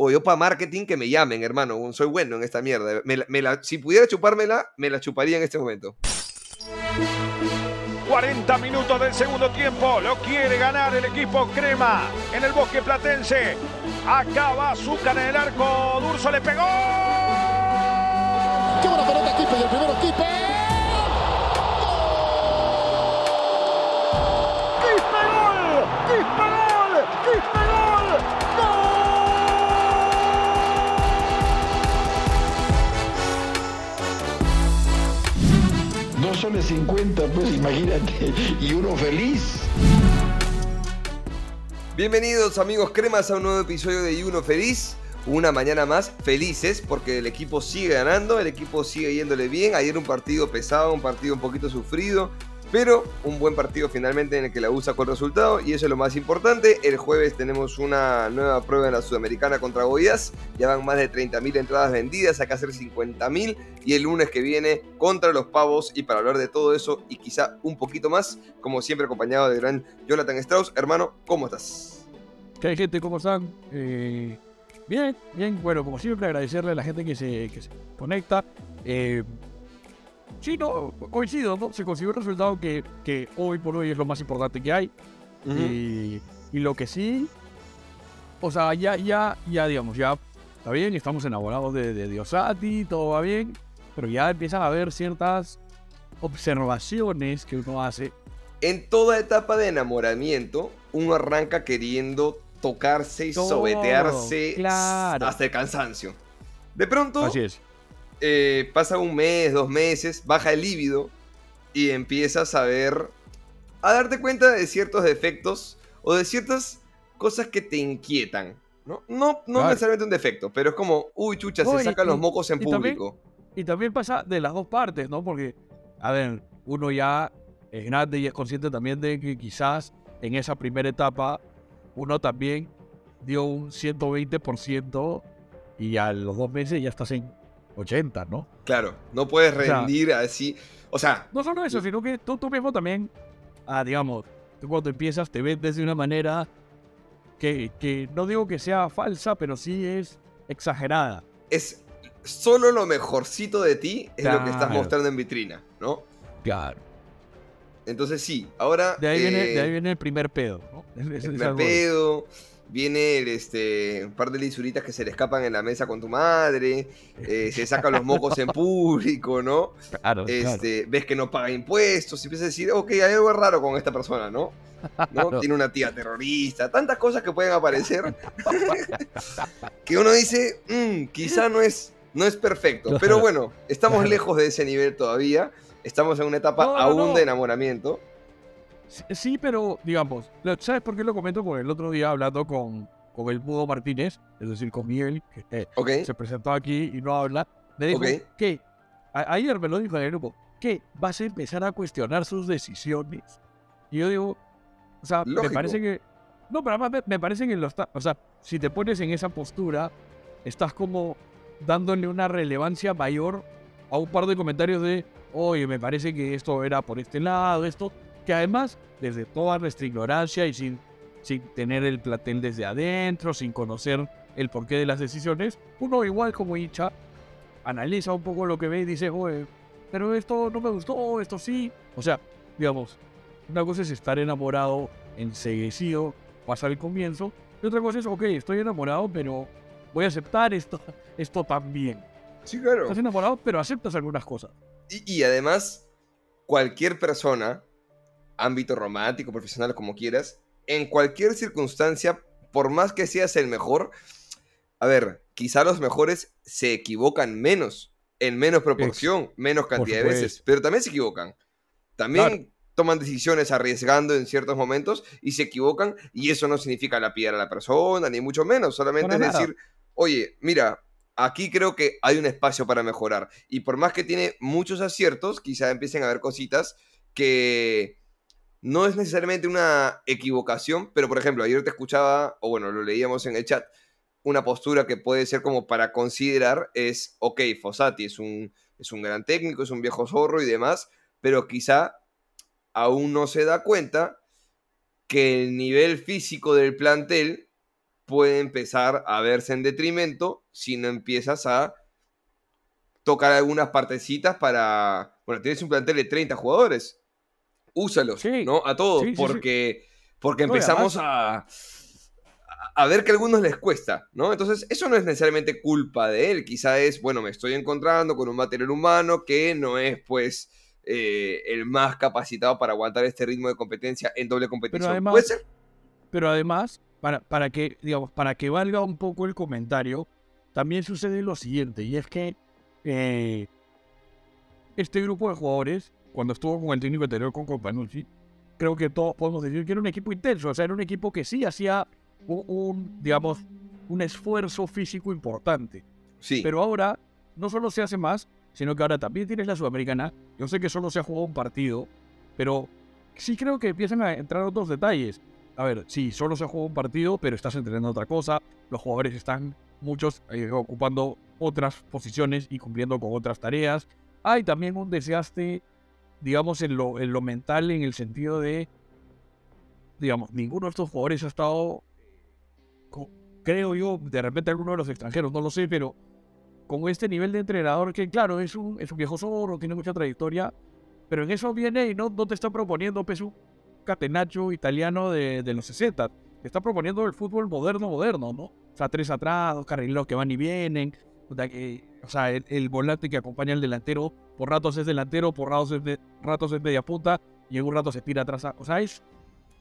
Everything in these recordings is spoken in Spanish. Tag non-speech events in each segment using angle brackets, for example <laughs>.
o yo para marketing que me llamen, hermano. Soy bueno en esta mierda. si pudiera chupármela, me la chuparía en este momento. 40 minutos del segundo tiempo. Lo quiere ganar el equipo Crema en el bosque platense. Acaba Azúcar en el arco. Durso le pegó. ¡Qué buena pelota, Kipe! Y el primero, Kipe. Soles 50, pues imagínate, y uno feliz. Bienvenidos amigos cremas a un nuevo episodio de Y Uno Feliz. Una mañana más felices porque el equipo sigue ganando, el equipo sigue yéndole bien. Ayer un partido pesado, un partido un poquito sufrido, pero un buen partido finalmente en el que la USA con resultado y eso es lo más importante. El jueves tenemos una nueva prueba en la Sudamericana contra Goiás. Ya van más de 30.000 entradas vendidas, acá hacer 50.000 y el lunes que viene contra los Pavos. Y para hablar de todo eso y quizá un poquito más, como siempre acompañado de gran Jonathan Strauss. Hermano, ¿cómo estás? ¿Qué hay gente? ¿Cómo están? Eh, bien, bien. Bueno, como siempre agradecerle a la gente que se, que se conecta. Eh, Sí, no, coincido, ¿no? Se consiguió un resultado que, que hoy por hoy es lo más importante que hay. y, y, lo que sí, o sea, ya, ya, ya, digamos, ya está bien, estamos enamorados de, de Diosati, todo va bien, pero ya empiezan a haber ciertas observaciones que uno hace. En toda etapa de enamoramiento, uno arranca queriendo tocarse y sobetearse hasta el cansancio. De pronto, Así es eh, pasa un mes, dos meses, baja el líbido y empiezas a ver, a darte cuenta de ciertos defectos o de ciertas cosas que te inquietan. No, no, no necesariamente un defecto, pero es como, uy, chucha, se sacan los mocos en público. y también pasa de las dos partes, ¿no? Porque, a ver, uno ya es grande y es consciente también de que quizás en esa primera etapa uno también dio un 120% y a los dos meses ya estás en 80, ¿no? Claro, no puedes rendir así. O sea. No solo eso, sino que tú, tú mismo también, ah, digamos, tú cuando empiezas te ves de una manera que, que no digo que sea falsa, pero sí es exagerada. Es solo lo mejorcito de ti es lo que estás mostrando en vitrina, ¿no? Claro. Entonces sí, ahora... De ahí, viene, de ahí eh, viene el primer pedo, ¿no? El primer pedo, viene este, un par de lisuritas que se le escapan en la mesa con tu madre, eh, se sacan los mocos en público, ¿no? Claro, este, Ves que no paga impuestos, y empiezas a decir, ok, hay algo raro con esta persona, ¿no? ¿no? Tiene una tía terrorista, tantas cosas que pueden aparecer <laughs> que uno dice, mm, quizá no es, no es perfecto, pero bueno, estamos lejos de ese nivel todavía, estamos en una etapa aún de enamoramiento. Sí, pero digamos, ¿sabes por qué lo comento? Porque el otro día hablando con, con el Mudo Martínez, es decir, con Miguel, que eh, se presentó aquí y no habla, me dijo que, ayer me lo dijo en el grupo, que vas a empezar a cuestionar sus decisiones. Y yo digo, o sea, me parece que... No, pero además me, parece que lo está... O sea, si te pones en esa postura, estás como dándole una relevancia mayor a un par de comentarios de, oye, me parece que esto era por este lado, esto que además, desde toda nuestra ignorancia y sin, sin tener el platel desde adentro, sin conocer el porqué de las decisiones, uno igual como hincha analiza un poco lo que ve y dice, oye, pero esto no me gustó, esto sí. O sea, digamos, una cosa es estar enamorado, enseguecido, pasar el comienzo, y otra cosa es, ok, estoy enamorado, pero voy a aceptar esto, <laughs> esto también. Sí, claro. Estás enamorado, pero aceptas algunas cosas. Y, y además, cualquier persona ámbito romántico, profesional, como quieras, en cualquier circunstancia, por más que seas el mejor, a ver, quizá los mejores se equivocan menos, en menos proporción, menos cantidad de veces, pero también se equivocan. También toman decisiones arriesgando en ciertos momentos y se equivocan y eso no significa lapidar a la persona, ni mucho menos, solamente es decir, oye, mira, aquí creo que hay un espacio para mejorar y por más que tiene muchos aciertos, quizá empiecen a haber cositas que no es necesariamente una equivocación, pero por ejemplo, ayer te escuchaba, o bueno, lo leíamos en el chat, una postura que puede ser como para considerar es, ok, Fossati es un, es un gran técnico, es un viejo zorro y demás, pero quizá aún no se da cuenta que el nivel físico del plantel puede empezar a verse en detrimento si no empiezas a tocar algunas partecitas para... Bueno, tienes un plantel de 30 jugadores. Úsalos, ¿no? A todos, porque, porque empezamos a, a ver que a algunos les cuesta, ¿no? Entonces, eso no es necesariamente culpa de él. Quizá es, bueno, me estoy encontrando con un material humano que no es, pues, eh, el más capacitado para aguantar este ritmo de competencia en doble competición. ¿Puede ser? Pero además, para, para, que, digamos, para que valga un poco el comentario, también sucede lo siguiente, y es que eh, este grupo de jugadores, cuando estuvo con el técnico anterior, con Companucci, creo que todos podemos decir que era un equipo intenso, o sea, era un equipo que sí hacía un, digamos, un esfuerzo físico importante. Sí. Pero ahora no solo se hace más, sino que ahora también tienes la Sudamericana. Yo sé que solo se ha jugado un partido, pero sí creo que empiezan a entrar otros detalles. A ver, sí, solo se ha jugado un partido, pero estás entrenando otra cosa. Los jugadores están, muchos, eh, ocupando otras posiciones y cumpliendo con otras tareas. Hay también un desgaste, digamos, en lo, en lo mental, en el sentido de, digamos, ninguno de estos jugadores ha estado creo yo, de repente alguno de los extranjeros, no lo sé, pero con este nivel de entrenador que, claro, es un, es un viejo zorro, tiene mucha trayectoria, pero en eso viene y no, no te está proponiendo pues, un catenacho italiano de, de los 60. Te está proponiendo el fútbol moderno, moderno, ¿no? O sea, tres atrás, dos carrileros que van y vienen. O sea, el, volante que acompaña al delantero, por ratos es delantero, por ratos es, de, ratos es media y en un rato se tira atrás. O sea,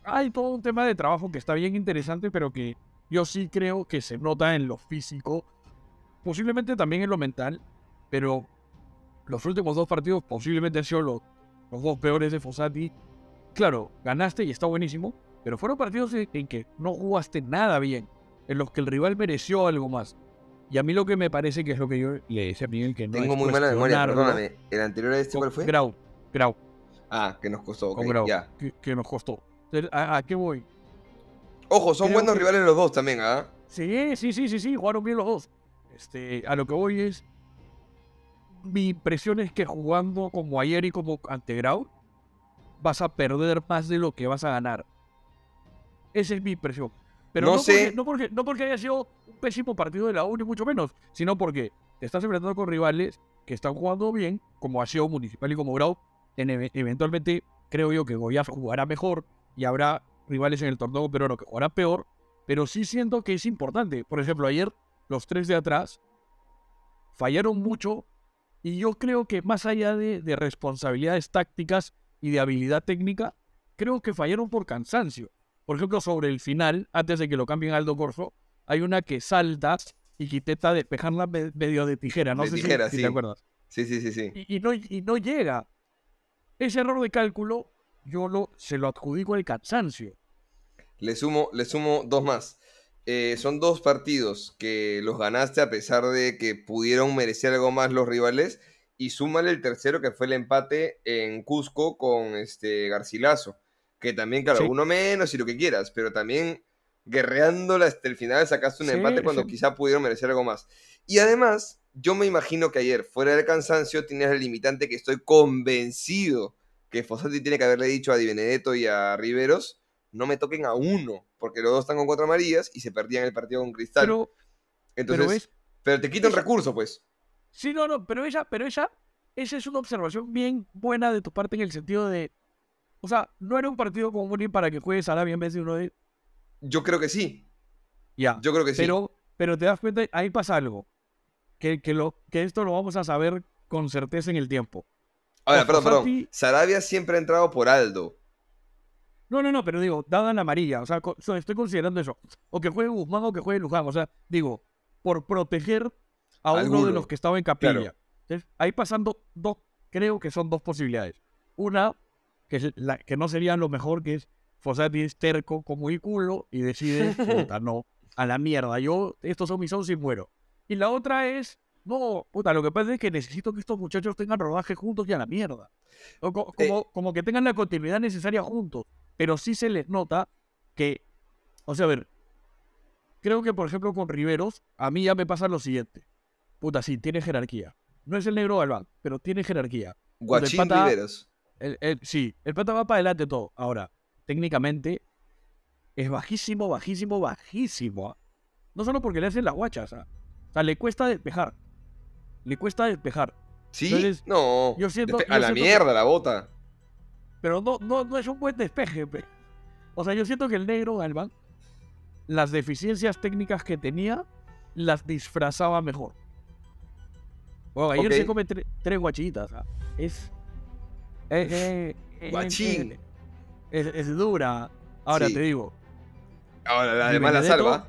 hay todo un tema de trabajo que está bien interesante, pero que yo sí creo que se nota en lo físico, posiblemente también en lo mental, pero los últimos dos partidos posiblemente han sido los, dos peores de Fossati. Claro, ganaste y está buenísimo, pero fueron partidos en, que no jugaste nada bien, en los que el rival mereció algo más. Y a mí lo que me parece que es lo que yo le decía a Miguel que no Tengo muy mala memoria, perdóname. ¿El anterior a este cuál fue? Grau. Grau. Ah, que nos costó. Con Grau. Ya. Que, nos costó. ¿A, qué voy? Ojo, son buenos rivales los dos también, ¿ah? Sí, sí, sí, sí, sí, jugaron bien los dos. Este, a lo que voy es. Mi impresión es que jugando como ayer y como ante Grau, vas a perder más de lo que vas a ganar. Esa es mi impresión. Pero no, sé. Porque, no, porque, no porque haya sido un pésimo partido de la U, ni mucho menos, sino porque te estás enfrentando con rivales que están jugando bien, como ha sido Municipal y como Grau. eventualmente creo yo que Goiás jugará mejor y habrá rivales en el torneo peruano que jugarán peor, pero sí siento que es importante. Por ejemplo, ayer los tres de atrás fallaron mucho y yo creo que más allá de, responsabilidades tácticas y de habilidad técnica, creo que fallaron por cansancio. Por ejemplo, sobre el final, antes de que lo cambien a Aldo Corso, hay una que salta y que intenta despejarla medio de tijera. No sé si, te acuerdas. Sí, sí, sí, sí. Y, no, y no llega. Ese error de cálculo yo lo, se lo adjudico al cansancio. Le sumo, le sumo dos más. Eh, son dos partidos que los ganaste a pesar de que pudieron merecer algo más los rivales. Y súmale el tercero que fue el empate en Cusco con este Garcilaso. Que también, claro, uno menos y lo que quieras, pero también guerreándola hasta el final sacaste un empate cuando quizá pudieron merecer algo más. Y además, yo me imagino que ayer, fuera del cansancio, tienes el limitante que estoy convencido que Fossati tiene que haberle dicho a Di Benedetto y a Riveros, no me toquen a uno, porque los dos están con cuatro amarillas y se perdían el partido con Cristal. Pero, Entonces, pero, te quita un recurso, pues. Sí, no, no, pero ella, pero ella, esa es una observación bien buena de tu parte en el sentido de, o sea, no era un partido común para que juegues Arabia en vez de uno de... Yo creo que sí. Ya. Yo creo que sí. Pero, pero te das cuenta, ahí pasa algo. Que, que, lo, que esto lo vamos a saber con certeza en el tiempo. Ahora, perdón, perdón. Sarabia siempre ha entrado por Aldo. No, no, no, pero digo, dada la amarilla, o sea, estoy considerando eso. O que juegue Guzmán o que juegue Luján, o sea, digo, por proteger a uno de los que estaba en capilla. ahí pasando dos, creo que son dos posibilidades. Una, que, la, que no sería lo mejor, que es Fossati es terco como y culo y decide, <laughs> puta, no, a la mierda, yo, estos son mis once y muero. Y la otra es, no, puta, lo que pasa es que necesito que estos muchachos tengan rodaje juntos y a la mierda. Eh, como, como, que tengan la continuidad necesaria juntos. Pero sí se les nota que, o sea, a ver, creo que por ejemplo con Riveros, a mí ya me pasa lo siguiente. Puta, sí, tiene jerarquía. No es el negro Galván, pero tiene jerarquía. Guachín Riveros. Sí, el pata va para adelante todo. Ahora, técnicamente, es bajísimo, bajísimo, bajísimo. ¿ah? No solo porque le hacen la guacha, o sea, le cuesta despejar. Le cuesta despejar. Sí, no. Yo siento, a la mierda la bota. Pero no, no, no es un buen despeje. O sea, yo siento que el negro Galván, las deficiencias técnicas que tenía, las disfrazaba mejor. Bueno, ayer se come tres guachitas. Es. Es, Guachín. Es, dura. Ahora te digo. Ahora, la salva.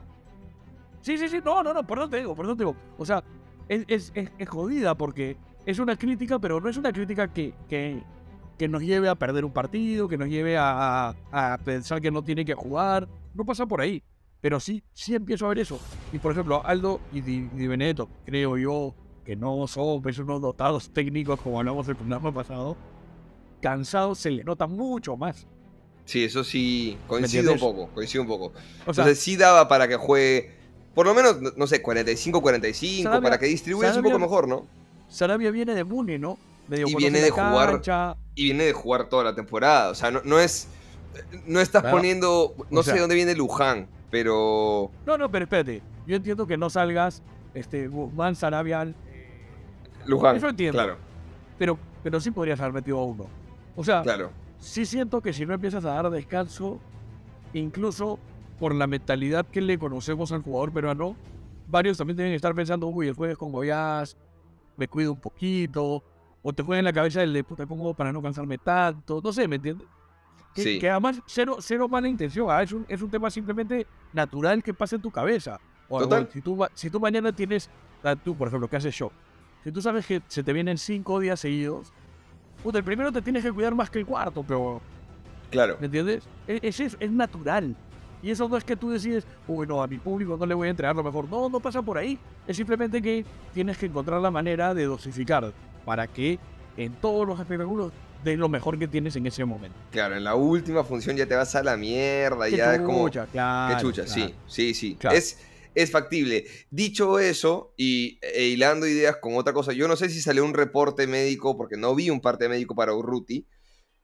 Sí, sí, sí. No, no, no. Por te digo, por te digo. O sea, es, jodida porque es una crítica, pero no es una crítica que, que, que nos lleve a perder un partido, que nos lleve a, a, pensar que no tiene que jugar. No pasa por ahí. Pero sí, sí empiezo a ver eso. Y por ejemplo, Aldo y Di, Benedetto, creo yo que no son unos dotados técnicos como hablamos el programa pasado. Cansados se le nota mucho más. Sí, eso sí, coincido un poco, coincido un poco. O sea, Entonces sí daba para que juegue, por lo menos, no sé, 45-45, para que distribuya un poco mejor, ¿no? Sarabia viene de Muni, ¿no? y viene de jugar y viene de jugar toda la temporada. O sea, no, no es. No estás poniendo. No sé dónde viene Luján, pero. No, no, pero espérate. Yo entiendo que no salgas este, Guzmán, Sarabia. Luján. Eso entiendo. Claro. Pero, pero sí podrías haber metido a uno. O sea, claro. sí siento que si no empiezas a dar descanso, incluso por la mentalidad que le conocemos al jugador peruano, varios también deben estar pensando, uy, el jueves con Goyás, me cuido un poquito, o te juega en la cabeza el de puta, ¿cómo para no cansarme tanto? No sé, ¿me entiendes? Que, sí. que además, cero, cero mala intención, ¿ah? es, un, es un tema simplemente natural que pasa en tu cabeza. O, Total. si, tú, si tú mañana tienes, tú por ejemplo, que haces show, si tú sabes que se te vienen cinco días seguidos, puta, el primero te tienes que cuidar más que el cuarto, pero... Claro. ¿Me entiendes? E, es, es, es natural. Y eso no es que tú decides, uy, no, a mi público no le voy a entregar lo mejor. No, no pasa por ahí. Es simplemente que tienes que encontrar la manera de dosificar para que en todos los espectáculos de lo mejor que tienes en ese momento. Claro, en la última función ya te vas a la mierda, ya es como... Claro, qué chucha, sí, sí, sí. Es, es factible. Dicho eso, y e hilando ideas con otra cosa, yo no sé si salió un reporte médico, porque no vi un parte médico para Urruti,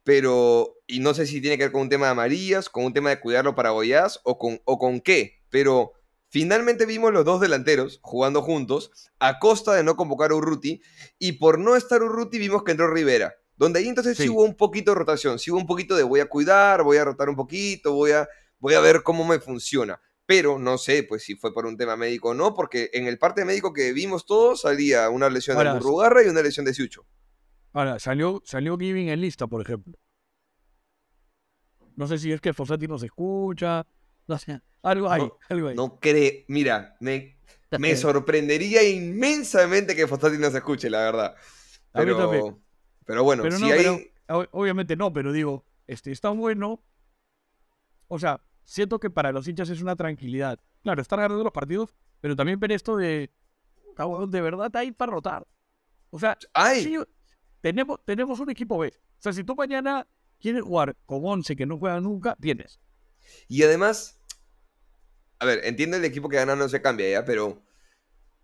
pero, y no sé si tiene que ver con un tema de amarillas, con un tema de cuidarlo para Goyás, o con, o con qué, pero Finalmente vimos los dos delanteros jugando juntos a costa de no convocar a Urruti y por no estar Urruti vimos que entró Rivera, donde ahí entonces sí. hubo un poquito de rotación, sí hubo un poquito de voy a cuidar, voy a rotar un poquito, voy a, voy a ver cómo me funciona. Pero no sé pues si fue por un tema médico o no, porque en el parte médico que vimos todos salía una lesión de Burrugarra y una lesión de Siucho. Ahora, salió, salió Giving en lista, por ejemplo. No sé si es que Fossati nos escucha, no sé, algo hay, no, algo hay. No cree, mira, me, me sorprendería inmensamente que Fostati no se escuche, la verdad. Pero, pero bueno, si hay... obviamente no, pero digo, este, está bueno. O sea, siento que para los hinchas es una tranquilidad. Claro, estar ganando los partidos, pero también ver esto de. De verdad hay para rotar. O sea, tenemos, tenemos un equipo B. O sea, si tú mañana quieres jugar con 11 que no juegan nunca, tienes. Y además, a ver, entiendo el equipo que gana no se cambia ya, pero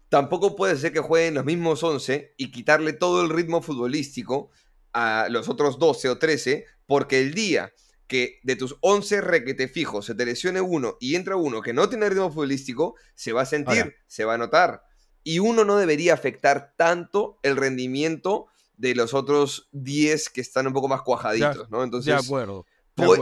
tampoco puede ser que jueguen los mismos 11 y quitarle todo el ritmo futbolístico a los otros 12 o 13, porque el día que de tus 11 requete fijos se te lesione uno y entra uno que no tiene ritmo futbolístico, se va a sentir, se va a notar. Y uno no debería afectar tanto el rendimiento de los otros 10 que están un poco más cuajaditos, ¿no? Entonces, de acuerdo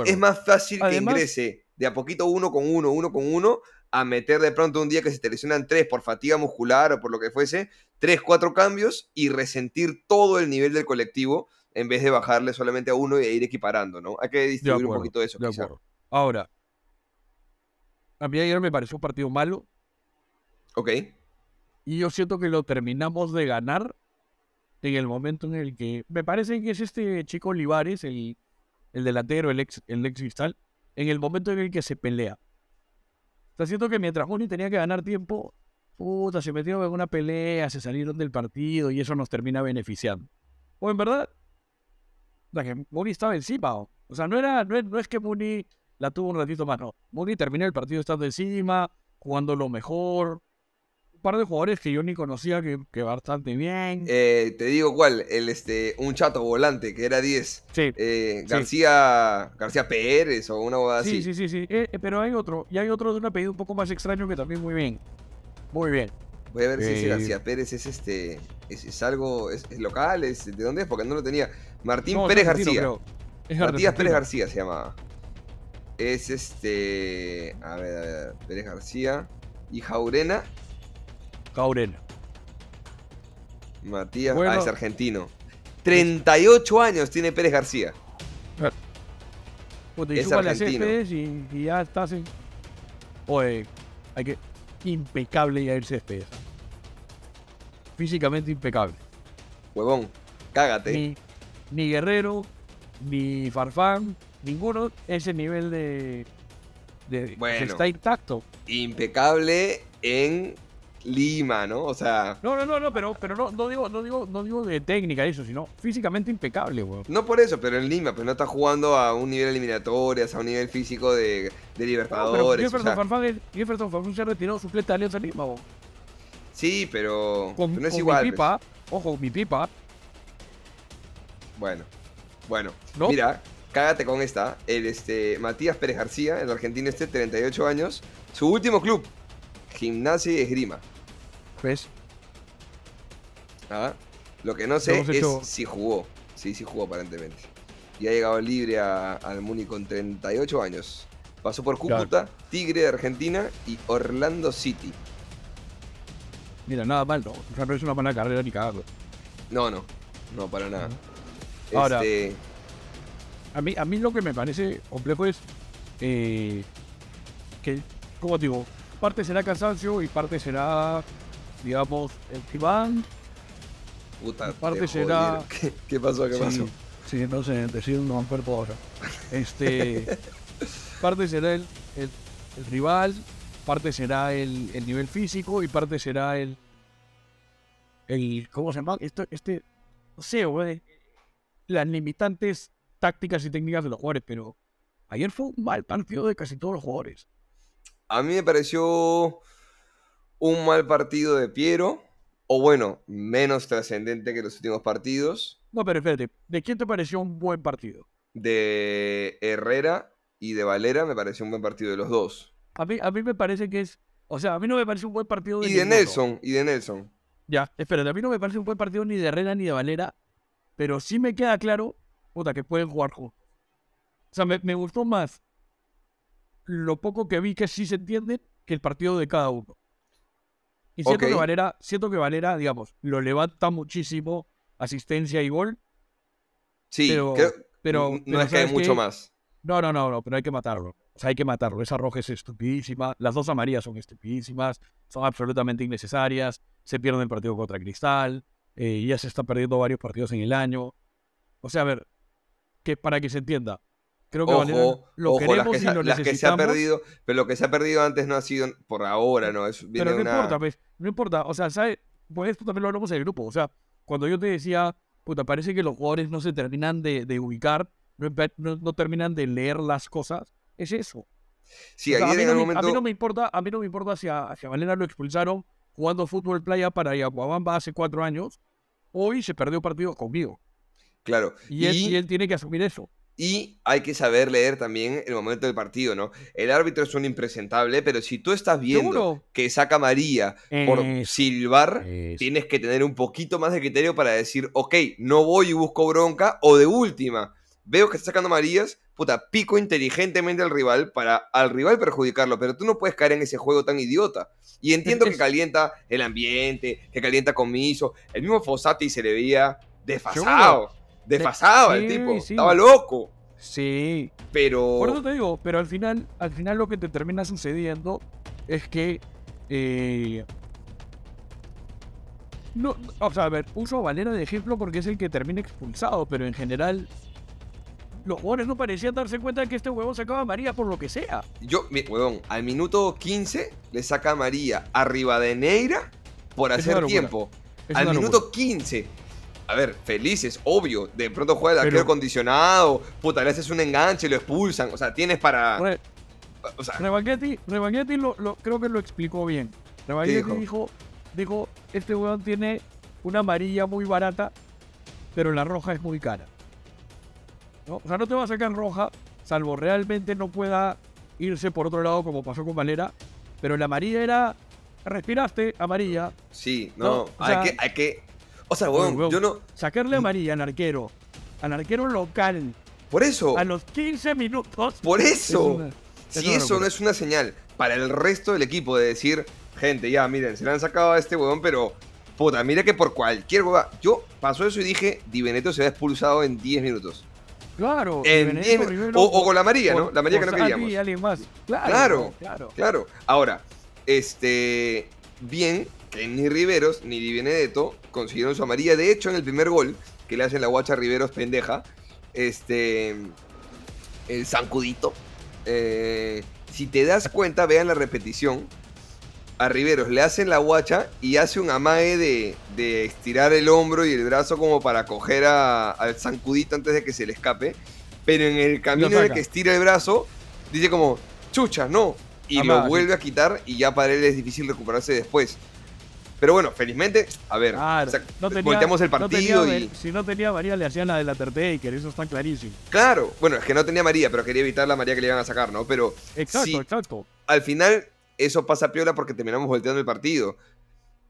es más fácil que ingrese de a poquito uno con uno, uno con uno, a meter de pronto un día que se te lesionan tres por fatiga muscular o por lo que fuese, tres, cuatro cambios y resentir todo el nivel del colectivo en vez de bajarle solamente a uno y ir equiparando, ¿no? Hay que distribuir un poquito de eso. Ahora, a mí ayer me pareció un partido malo. Ok. Y yo siento que lo terminamos de ganar en el momento en el que. Me parece que es este chico Olivares, el el delantero, el ex, el ex cristal, en el momento en el que se pelea. Está siento que mientras Muni tenía que ganar tiempo, puta, se metieron en una pelea, se salieron del partido y eso nos termina beneficiando. O en verdad, la que Muni estaba encima. O, sea, no, era, no, es, que Muni la tuvo un ratito más, no. Muni terminó el partido estando encima, jugando lo mejor. un par de jugadores que yo ni conocía que, que bastante bien. Eh, te digo cuál, el este, un chato volante que era 10. Sí. Eh, García, García Pérez o una boda sí, así. Sí, sí, sí, eh, pero hay otro, y hay otro de un apellido un poco más extraño que también muy bien. Muy bien. Voy a ver si García Pérez es este. Es, algo. Es, local, es, ¿de dónde es? Porque no lo tenía. Martín Pérez García. Matías Pérez García se llamaba. Es este. A ver, a ver. Pérez García. Y Jaurena. Jaurena. Matías. Ah, es argentino. 38 años tiene Pérez García. Pues es argentino. Y, y, ya estás en. Oye, hay que. Impecable ya el césped. Físicamente impecable. Huevón, cágate. Ni, ni Guerrero, ni Farfán, ninguno ese nivel de, de bueno, está intacto. Impecable en Lima, ¿no? O sea. No, no, no, no, pero, pero no, no digo, no digo, no digo de técnica eso, sino físicamente impecable, weón. No por eso, pero en Lima, pero no está jugando a un nivel eliminatorias, a un nivel físico de, de Libertadores. No, pero Jefferson, Farfán, Jefferson Farfán se retiró suplente de Alianza Lima, weón. Sí, pero, con, no es con igual. Mi pipa, pues. ojo, mi pipa. Bueno, bueno, mira, cágate con esta. El este, Matías Pérez García, el argentino este, 38 años. Su último club, Gimnasia y Esgrima. ¿Ves? Ah, lo que no sé es si jugó. Sí, sí jugó aparentemente. Y ha llegado libre al Muni con 38 años. Pasó por Cúcuta, Tigre de Argentina y Orlando City. Mira, nada mal, no. O sea, no es una mala carrera ni cagarlo. No, no. No, para nada. Ahora, este... a, mí, a mí lo que me parece complejo es eh, que, como digo, parte será cansancio y parte será, digamos, el Iván. Puta, parte será. <laughs> ¿Qué, pasó? ¿Qué pasó? Sí, no sé, decir no cuerpo ahora. Este. <laughs> parte será el, el, rival, parte será el, el, nivel físico y parte será el. el ¿Cómo se llama? Esto, este. No sé, güey las limitantes tácticas y técnicas de los jugadores, pero ayer fue un mal partido de casi todos los jugadores. A mí me pareció un mal partido de Piero, o bueno, menos trascendente que los últimos partidos. No, pero espérate, ¿de quién te pareció un buen partido? De Herrera y de Valera me pareció un buen partido de los dos. A mí, a mí me parece que es. O sea, a mí no me parece un buen partido de. Y de Nelson, y de Nelson. Ya, espérate, a mí no me parece un buen partido ni de Herrera ni de Valera, pero sí me queda claro, puta, que pueden jugar juntos. O sea, me, gustó más lo poco que vi que sí se entiende que el partido de cada uno. Y siento que Valera, siento que Valera, digamos, lo levanta muchísimo, asistencia y gol. Sí, pero, no es que hay mucho más. No, no, no, no, pero hay que matarlo. O sea, hay que matarlo. Esa roja es estupidísima. Las dos amarillas son estupidísimas. Son absolutamente innecesarias. Se pierde el partido contra Cristal. Eh, ya se está perdiendo varios partidos en el año. O sea, a ver, que para que se entienda, creo que lo queremos y lo las que se ha perdido, pero lo que se ha perdido antes no ha sido por ahora, ¿no? Es, pero no importa, pues, no importa. O sea, ¿sabes? Pues esto también lo hablamos en el grupo. O sea, cuando yo te decía, puta, parece que los jugadores no se terminan de, ubicar, no, terminan de leer las cosas, es eso. Sí, a, mí no, momento... a, mí no, me importa, a mí no me importa si a, Valera lo expulsaron jugando fútbol playa para Yaguabamba hace cuatro años hoy se perdió partido conmigo. Claro. Y, él, tiene que asumir eso. Y hay que saber leer también el momento del partido, ¿no? El árbitro es un impresentable, pero si tú estás viendo que saca María por silbar, tienes que tener un poquito más de criterio para decir, ok, no voy y busco bronca, o de última, veo que está sacando Marías, puta, pico inteligentemente al rival para al rival perjudicarlo, pero tú no puedes caer en ese juego tan idiota. Y entiendo que calienta el ambiente, que calienta comiso. El mismo Fossati se le veía desfasado. Desfasado el tipo. Estaba loco. Sí. Pero. Por eso te digo, pero al final, al final lo que te termina sucediendo es que. Eh, no, o sea, a ver, uso a Valera de ejemplo porque es el que termina expulsado, pero en general los jugadores no parecían darse cuenta de que este huevón sacaba a María por lo que sea. Yo, mi, huevón, al minuto 15 le saca a María arriba de Neira por hacer tiempo. al minuto 15. A ver, felices, obvio. De pronto juega el arquero acondicionado. Puta, le haces un enganche, lo expulsan. O sea, tienes para. o sea, Rebaguetti, lo, creo que lo explicó bien. Rebaguetti dijo? dijo, este weón tiene una amarilla muy barata, pero la roja es muy cara. O sea, no te va a sacar roja, salvo realmente no pueda irse por otro lado como pasó con Valera, pero la amarilla era, respiraste, amarilla. Sí, no, hay, que, hay que... O sea, weón, yo no... Sacarle amarilla al arquero, al arquero local. Por eso. A los 15 minutos. Por eso. si eso no es una señal para el resto del equipo de decir, gente, ya, miren, se le han sacado a este huevón, pero puta, mira que por cualquier hueva. Yo pasó eso y dije, Di Benedetto se ha expulsado en 10 minutos. Claro, en 10 o, o, con la María, ¿no? La María que no queríamos. más. Claro, claro, claro, Ahora, este, bien que ni Riveros ni Di Benedetto consiguieron su amarilla. De hecho, en el primer gol que le hacen la guacha a Riveros pendeja, este, el zancudito, eh, si te das cuenta, vean la repetición. A Riveros le hacen la guacha y hace un amague de, estirar el hombro y el brazo como para coger al zancudito antes de que se le escape. Pero en el camino de que estira el brazo, dice como, chucha, no. Y lo vuelve a quitar y ya para él es difícil recuperarse después. Pero bueno, felizmente, a ver, no volteamos el partido y... Si no tenía María, le hacían la de la Tertaker, eso está clarísimo. Claro, bueno, es que no tenía María, pero quería evitar la María que le iban a sacar, ¿no? Pero... Exacto, exacto. Al final, eso pasa piola porque terminamos volteando el partido.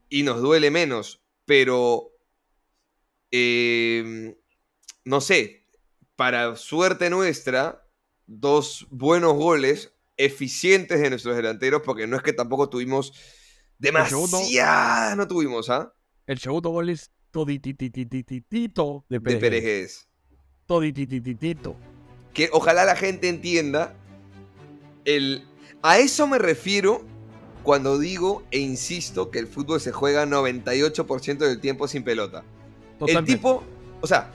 Y nos duele menos, pero... Eh, no sé, para suerte nuestra, dos buenos goles eficientes de nuestros delanteros, porque no es que tampoco tuvimos Demasiada no tuvimos, ¿ah? El segundo gol es todititititito de Pérez. De Pérez. Toditititito. Que ojalá la gente entienda el... A eso me refiero cuando digo e insisto que el fútbol se juega 98% del tiempo sin pelota. El tipo, o sea,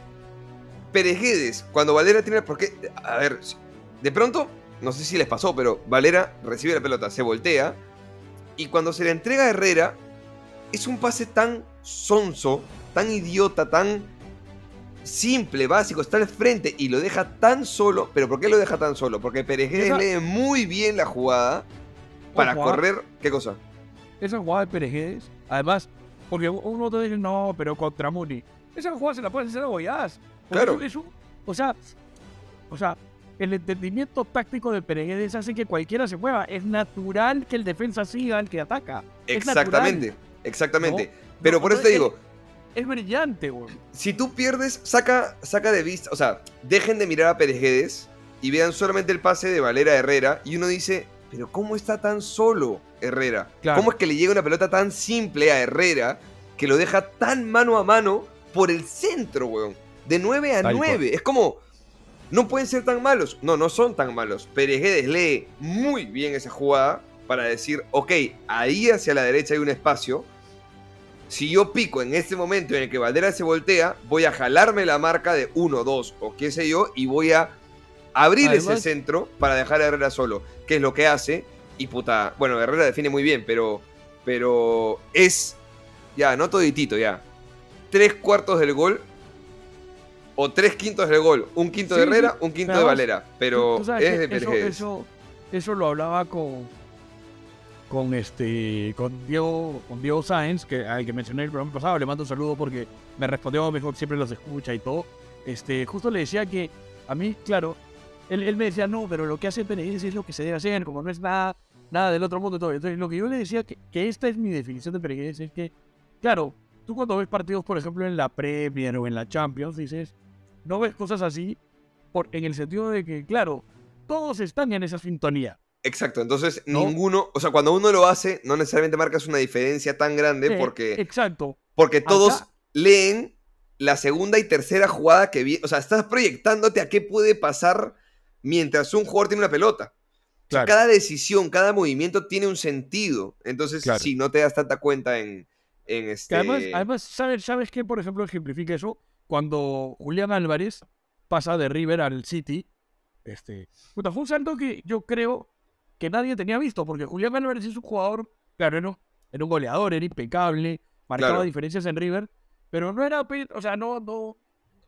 Pérez cuando Valera tiene... Porque, a ver, de pronto, no sé si les pasó, pero Valera recibe la pelota, se voltea y cuando se le entrega a Herrera, es un pase tan sonso, tan idiota, tan simple, básico, está al frente y lo deja tan solo. ¿Pero por qué lo deja tan solo? Porque Pérez lee muy bien la jugada para correr. ¿Qué cosa? Esa jugada de Pérez además, porque uno te dice, no, pero contra Muni. Esa jugada se la puede hacer a Goyaz. Claro. o sea, o sea, el entendimiento táctico de Pereguedes hace que cualquiera se mueva. Es natural que el defensa siga al que ataca. Exactamente, exactamente. Pero por eso te digo. Es, brillante, güey. Si tú pierdes, saca, saca de vista. O sea, dejen de mirar a Pereguedes y vean solamente el pase de Valera Herrera. Y uno dice, pero ¿cómo está tan solo Herrera? ¿Cómo es que le llega una pelota tan simple a Herrera que lo deja tan mano a mano por el centro, weón? De 9 a 9. Es como no pueden ser tan malos. No, no son tan malos. Pereguedes lee muy bien esa jugada para decir, ok, ahí hacia la derecha hay un espacio. Si yo pico en este momento en el que Valdera se voltea, voy a jalarme la marca de 1, 2 o qué sé yo y voy a abrir ese centro para dejar a Herrera solo, que es lo que hace. Y puta, bueno, Herrera define muy bien, pero, pero es, ya, no toditito, ya. Tres cuartos del gol o tres quintos del gol. Un quinto de Herrera, un quinto de Valera. Pero es de eso, eso, eso, lo hablaba con con este con Diego con Diego Sáenz que al que mencioné el programa pasado. Le mando un saludo porque me respondió mejor siempre los escucha y todo. Este justo le decía que a mí claro él, él me decía no pero lo que hace Pérez es lo que se debe hacer como no es nada nada del otro mundo y todo entonces lo que yo le decía que, que esta es mi definición de Pérez es que claro tú cuando ves partidos por ejemplo en la Premier o en la Champions dices no ves cosas así por, en el sentido de que, claro, todos están en esa sintonía. Exacto, entonces ninguno, o sea, cuando uno lo hace, no necesariamente marcas una diferencia tan grande porque... exacto. Porque todos leen la segunda y tercera jugada que viene, o sea, estás proyectándote a qué puede pasar mientras un jugador tiene una pelota. cada decisión, cada movimiento tiene un sentido. Entonces, si no te das tanta cuenta en, en este... además, además, ¿sabes, ¿sabes qué, por ejemplo, ejemplifica eso? Cuando Julián Álvarez pasa de River al City, este, fue un salto que yo creo que nadie tenía visto, porque Julián Álvarez es un jugador, claro, era, era un goleador, era impecable, marcaba diferencias en River, pero no era, o sea, no, no,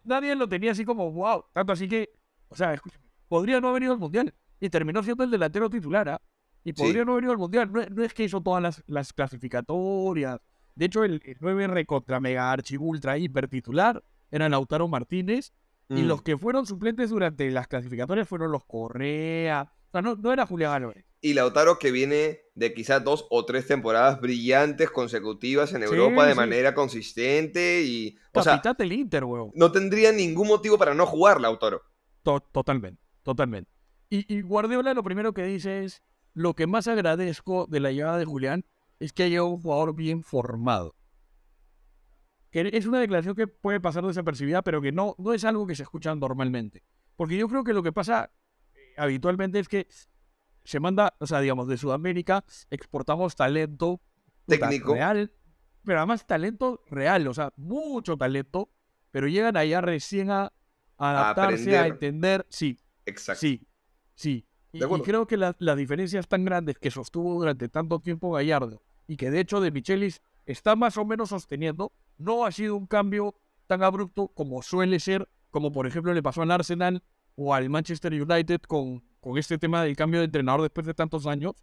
nadie lo tenía así como, wow, tanto así que, o sea, podría no haber ido al Mundial, y terminó siendo el delantero titular, ¿ah? Y podría no haber ido al Mundial, no, es que hizo todas las, las clasificatorias, De hecho, el, 9R contra Mega Archi Ultra Hiper titular era Lautaro Martínez. Y los mm. que fueron suplentes durante las clasificatorias fueron los Correa. O sea, no, no era Julián Álvarez. Y Lautaro que viene de quizás dos o tres temporadas brillantes consecutivas en Europa de manera consistente y... O sea, del Inter, weón. No tendría ningún motivo para no jugar Lautaro. totalmente, totalmente. Y, y, Guardiola lo primero que dice es, lo que más agradezco de la llegada de Julián es que haya un jugador bien formado. Que es una declaración que puede pasar desapercibida, pero que no, no es algo que se escucha normalmente. Porque yo creo que lo que pasa eh, habitualmente es que se manda, o sea, digamos, de Sudamérica exportamos talento técnico real, pero además talento real, o sea, mucho talento, pero llegan allá recién a, adaptarse, a, entender, sí, exacto, sí, sí. Y, creo que las diferencias tan grandes que sostuvo durante tanto tiempo Gallardo y que de hecho de Michelis está más o menos sosteniendo, no ha sido un cambio tan abrupto como suele ser, como por ejemplo le pasó al Arsenal o al Manchester United con, con este tema del cambio de entrenador después de tantos años,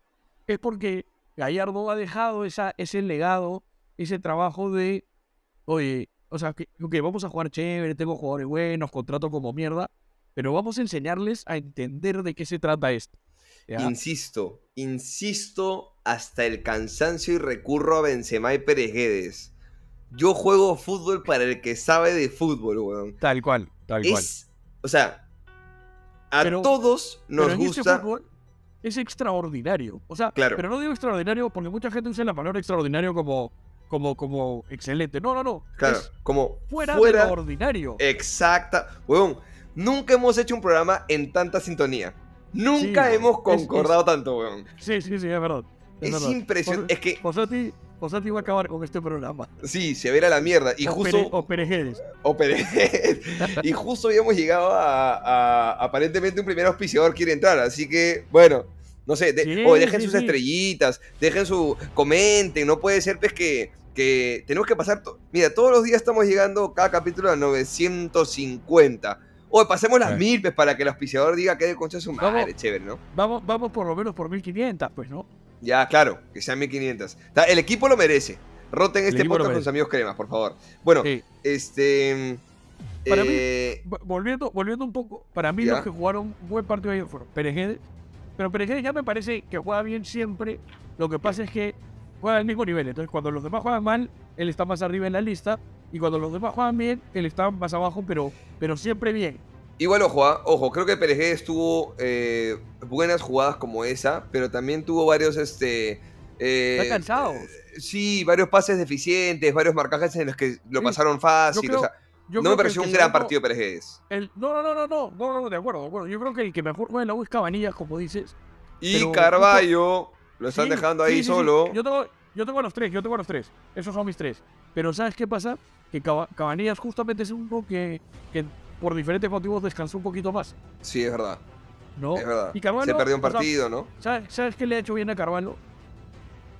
es porque Gallardo ha dejado esa, ese legado, ese trabajo de, oye, o sea, que vamos a jugar chévere, tengo jugadores buenos, contrato como mierda, pero vamos a enseñarles a entender de qué se trata esto. Insisto, insisto hasta el cansancio y recurro a Benzema y Pereguedes. Yo juego fútbol para el que sabe de fútbol, weón. Tal cual, tal cual. O sea, a todos nos gusta. es extraordinario. O sea, pero no digo extraordinario porque mucha gente usa la palabra extraordinario como, como, como excelente. No, no, no. Claro, como fuera, de lo ordinario. Exacta. Weón, nunca hemos hecho un programa en tanta sintonía. Nunca hemos concordado tanto, weón. Sí, sí, sí, es verdad. Es, impresionante. Es que. Posati iba a acabar con este programa. Sí, se verá la mierda. Y justo. o Perejedes. O Perejedes. y justo habíamos llegado a, Aparentemente un primer auspiciador quiere entrar. Así que, bueno. No sé, o dejen sus estrellitas, dejen su. Comenten. No puede ser, pues, que. Que tenemos que pasar. Mira, todos los días estamos llegando cada capítulo a 950. O pasemos las mil, pues, para que el auspiciador diga que de concha su madre, chévere, ¿no? Vamos, vamos por lo menos por 1500, pues, ¿no? Ya, claro, que sean 1500. El equipo lo merece. Roten este podcast con sus amigos cremas, por favor. Bueno, este. Para mí, eh, volviendo, volviendo un poco, para mí los que jugaron buen partido ayer fueron Perejedes. Pero Perejedes ya me parece que juega bien siempre. Lo que pasa es que juega al mismo nivel. Entonces, cuando los demás juegan mal, él está más arriba en la lista. Y cuando los demás juegan bien, él está más abajo, pero, pero siempre bien. Igual, ojo, ¿ah? ojo, creo que Pérez tuvo eh, buenas jugadas como esa, pero también tuvo varios, este... Eh, Está cansado. sí, varios pases deficientes, varios marcajes en los que lo pasaron fácil, o sea... no me pareció un gran partido Pérez el, no, no, no, no, no, no, no, de acuerdo, de acuerdo. Yo creo que el que mejor juega en la U es Cabanillas, como dices. Y Carballo, lo están dejando ahí solo. Yo tengo, yo tengo los tres, yo tengo los tres. Esos son mis tres. Pero ¿sabes qué pasa? Que Cabanillas justamente es uno que, que por diferentes motivos descansó un poquito más. Sí, es verdad. ¿No? Es verdad. Y Se perdió un partido, ¿no? ¿sabes, qué le ha hecho bien a Carvalho?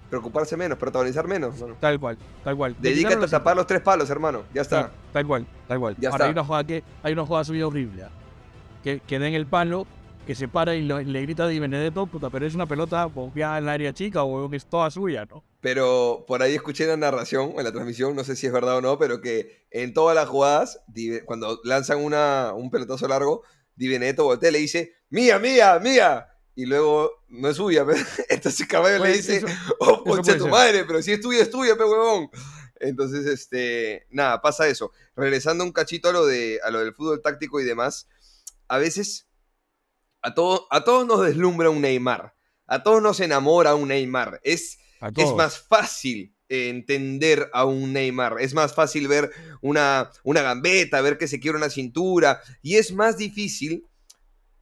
Preocuparse menos, protagonizar menos. Tal cual, tal cual. Dedícate a tapar los tres palos, hermano. Ya está. Tal, cual, tal cual. Ya Ahora, está. Hay una jugada que hay una jugada subida horrible. ¿ah? Que, que den el palo que se para y, le grita de Benedetto, puta, pero es una pelota bombeada en el área chica o es toda suya, ¿no? Pero por ahí escuché la narración, en la transmisión, no sé si es verdad o no, pero que en todas las jugadas, cuando lanzan una, un pelotazo largo, Di Benedetto voltea y le dice, mía, mía, mía. Y luego no es suya, <laughs> entonces Caballo le pues, dice, oh, concha tu madre, pero si es tuya, es tuya, pe huevón. Entonces, este, nada, pasa eso. Regresando un cachito a lo, de, a lo del fútbol táctico y demás, a veces a, a todos nos deslumbra un Neymar. A todos nos enamora un Neymar. Es, es más fácil entender a un Neymar. Es más fácil ver una, una gambeta, ver que se quiere una cintura. Y es más difícil.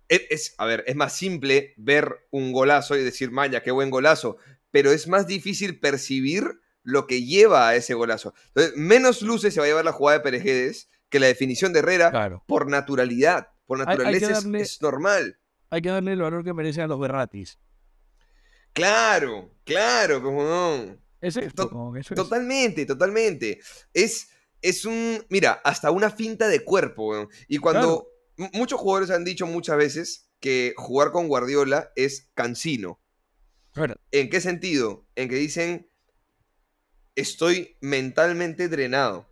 E, es, a ver, es más simple ver un golazo y decir, Maya, qué buen golazo. Pero es más difícil percibir lo que lleva a ese golazo. Entonces, menos luces se va a llevar la jugada de Perejedes que la definición de Herrera por naturalidad. Por naturaleza es normal hay que darle el valor que merecen a los Berratis. Claro, claro, como no. Es esto, Totalmente, totalmente. Es, es un, mira, hasta una finta de cuerpo. Y cuando muchos jugadores han dicho muchas veces que jugar con Guardiola es cansino. ¿En qué sentido? En que dicen, estoy mentalmente drenado.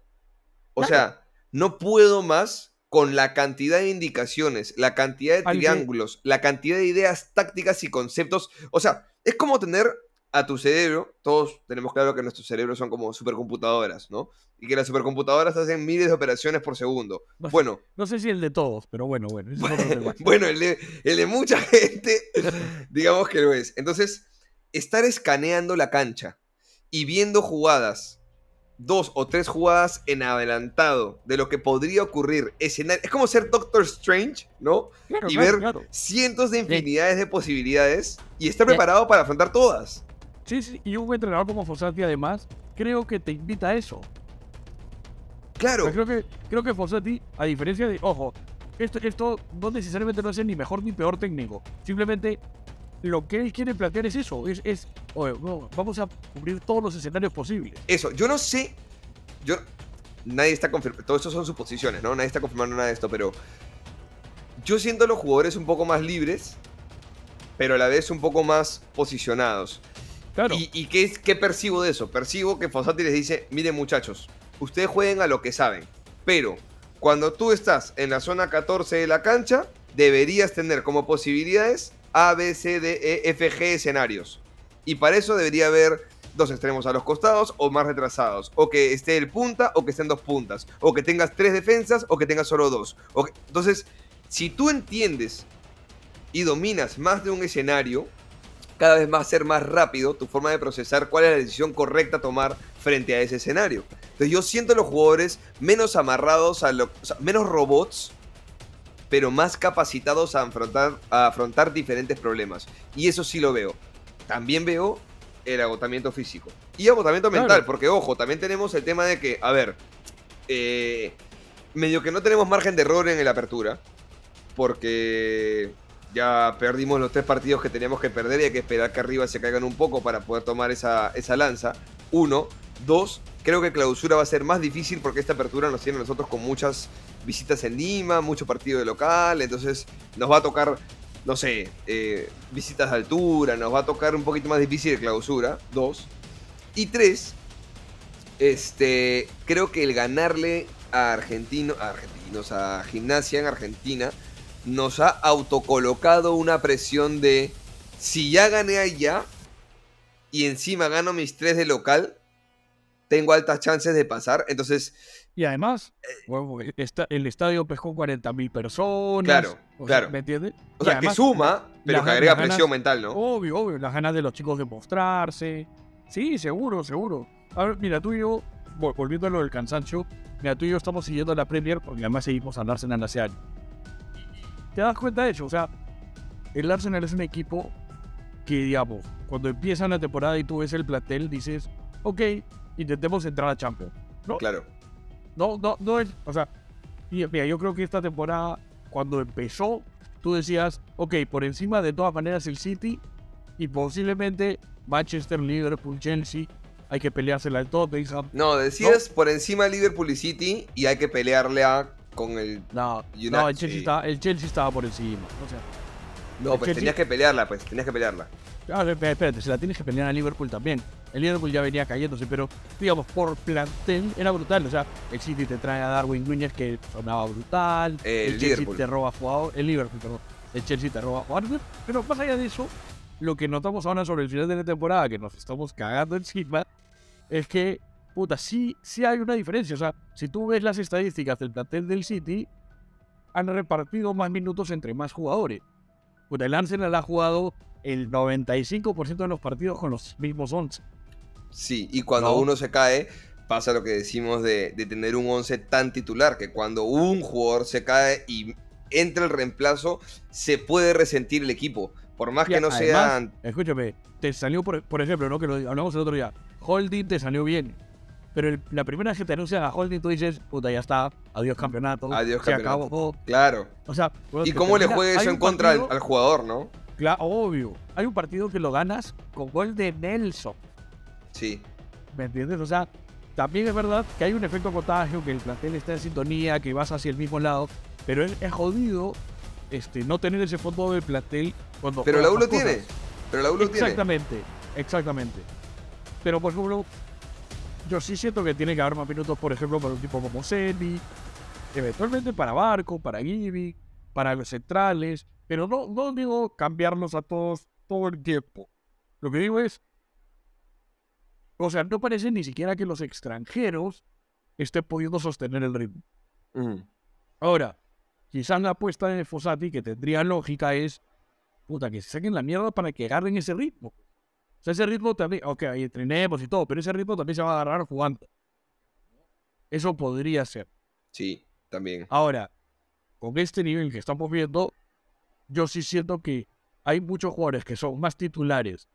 O sea, no puedo más con la cantidad de indicaciones, la cantidad de triángulos, la cantidad de ideas tácticas y conceptos. O sea, es como tener a tu cerebro, todos tenemos claro que nuestros cerebros son como supercomputadoras, ¿no? Y que las supercomputadoras hacen miles de operaciones por segundo. bueno. No sé si el de todos, pero bueno, bueno. <laughs> bueno, el de, el de mucha <laughs> gente, digamos que lo es. Entonces, estar escaneando la cancha y viendo jugadas dos o tres jugadas en adelantado de lo que podría ocurrir. Es como ser Doctor Strange, ¿no? y ver cientos de infinidades de posibilidades y estar preparado para afrontar todas. Sí, sí, y un entrenador como Fossati además, creo que te invita a eso. Claro. creo que, creo que Fossati, a diferencia de, ojo, esto, esto no necesariamente no es ni mejor ni peor técnico. Simplemente lo que él quiere plantear es eso, es, es vamos a cubrir todos los escenarios posibles. Eso, yo no sé, yo, nadie está confirmando, todo esto son suposiciones, ¿no? Nadie está confirmando nada de esto, pero yo siento a los jugadores un poco más libres, pero a la vez un poco más posicionados. Claro. ¿Y, qué, qué percibo de eso? Percibo que Fossati les dice, miren muchachos, ustedes jueguen a lo que saben, pero cuando tú estás en la zona 14 de la cancha, deberías tener como posibilidades a, B, C, D, E, F, G escenarios. Y para eso debería haber dos extremos a los costados o más retrasados. O que esté el punta o que estén dos puntas. O que tengas tres defensas o que tengas solo dos. Entonces, si tú entiendes y dominas más de un escenario, cada vez va a ser más rápido tu forma de procesar cuál es la decisión correcta a tomar frente a ese escenario. Entonces yo siento a los jugadores menos amarrados a lo, menos robots pero más capacitados a afrontar, a afrontar diferentes problemas. Y eso sí lo veo. También veo el agotamiento físico. Y agotamiento mental, porque ojo, también tenemos el tema de que, a ver, eh, medio que no tenemos margen de error en la apertura, porque ya perdimos los tres partidos que teníamos que perder y hay que esperar que arriba se caigan un poco para poder tomar esa, esa lanza. Uno. Dos, creo que clausura va a ser más difícil porque esta apertura nos tiene a nosotros con muchas visitas en Lima, mucho partido de local, entonces nos va a tocar, no sé, eh, visitas de altura, nos va a tocar un poquito más difícil de clausura, dos. Y tres, este, creo que el ganarle a, argentino, a argentinos, a gimnasia en Argentina, nos ha autocolocado una presión de si ya gané allá y encima gano mis tres de local, tengo altas chances de pasar. Entonces. Y además, eh, el estadio pescó 40.000 personas. Claro, claro. ¿Me entiendes? O sea, que suma, pero que agrega presión mental, ¿no? Obvio, obvio. Las ganas de los chicos de mostrarse. Sí, seguro, seguro. A ver, mira, tú y yo, volviendo a lo del cansancio, mira, tú y yo estamos siguiendo la Premier porque además seguimos al Arsenal hace años. ¿Te das cuenta de eso? O sea, el Arsenal es un equipo que, digamos, cuando empieza una temporada y tú ves el plantel, dices, ok, intentemos entrar a Champions. ¿no? Claro. No, no, no es. O sea, mira, yo creo que esta temporada, cuando empezó, tú decías, ok, por encima de todas maneras el City y posiblemente Manchester, Liverpool, Chelsea, hay que peleársela al Tottenham. No, decías por encima Liverpool y City y hay que pelearle a con el No, no el, Chelsea estaba, el Chelsea estaba por encima. O sea, no, pues tenías que pelearla, pues, tenías que pelearla. Claro, espérate, se la tienes que pelear a Liverpool también. El Liverpool ya venía cayéndose, pero digamos, por plantel era brutal. O sea, el City te trae a Darwin Núñez que sonaba brutal. el, el Chelsea te roba jugador. El Liverpool, perdón. El Chelsea te roba jugador. Pero más allá de eso, lo que notamos ahora sobre el final de la temporada, que nos estamos cagando encima, es que, puta, sí, sí hay una diferencia. O sea, si tú ves las estadísticas del plantel del City, han repartido más minutos entre más jugadores. Puta, el Arsenal ha jugado el 95% de los partidos con los mismos 11. Sí, y cuando uno se cae, pasa lo que decimos de, tener un 11 tan titular, que cuando un jugador se cae y entra el reemplazo, se puede resentir el equipo. Por más que no sean. Escúchame, te salió, por, por, ejemplo, ¿no? que lo hablamos el otro día. Holding te salió bien. Pero la primera vez que te anuncian a Holding, tú dices, puta, ya está, adiós campeonato. Adiós se campeonato. Acabó. Claro. O sea, ¿y cómo le juega eso en contra al, jugador, no? Claro, obvio. Hay un partido que lo ganas con gol de Nelson. Sí. ¿Me entiendes? O sea, también es verdad que hay un efecto contagio, que el plantel está en sintonía, que vas hacia el mismo lado, pero es, jodido este, no tener ese fondo del plantel cuando. Pero la U lo tiene. Pero la U lo exactamente, Exactamente, Pero por ejemplo, yo sí siento que tiene que haber más minutos, por ejemplo, para un tipo como Semi, eventualmente para Barco, para Gibi, para los centrales, pero no, no digo cambiarlos a todos todo el tiempo. Lo que digo es, o sea, no parece ni siquiera que los extranjeros estén pudiendo sostener el ritmo. Ahora, quizás la apuesta de Fossati, que tendría lógica, es, puta, que se saquen la mierda para que agarren ese ritmo. O sea, ese ritmo también, ok, ahí entrenemos y todo, pero ese ritmo también se va a agarrar jugando. Eso podría ser. Sí, también. Ahora, con este nivel que estamos viendo, yo sí siento que hay muchos jugadores que son más titulares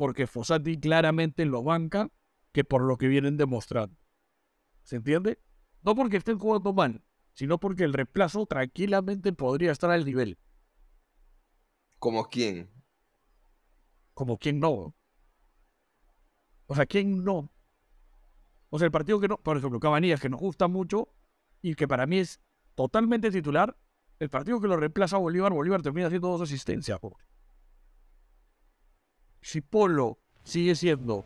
porque Fossati claramente lo banca que por lo que vienen demostrando. ¿Se entiende? No porque estén jugando mal, sino porque el reemplazo tranquilamente podría estar al nivel. ¿Como quién? Como quién no. O sea, ¿quién no? O sea, el partido que no, por ejemplo, Cabanillas, que nos gusta mucho y que para mí es totalmente titular, el partido que lo reemplaza a Bolívar, Bolívar termina haciendo dos asistencias. Si Polo sigue siendo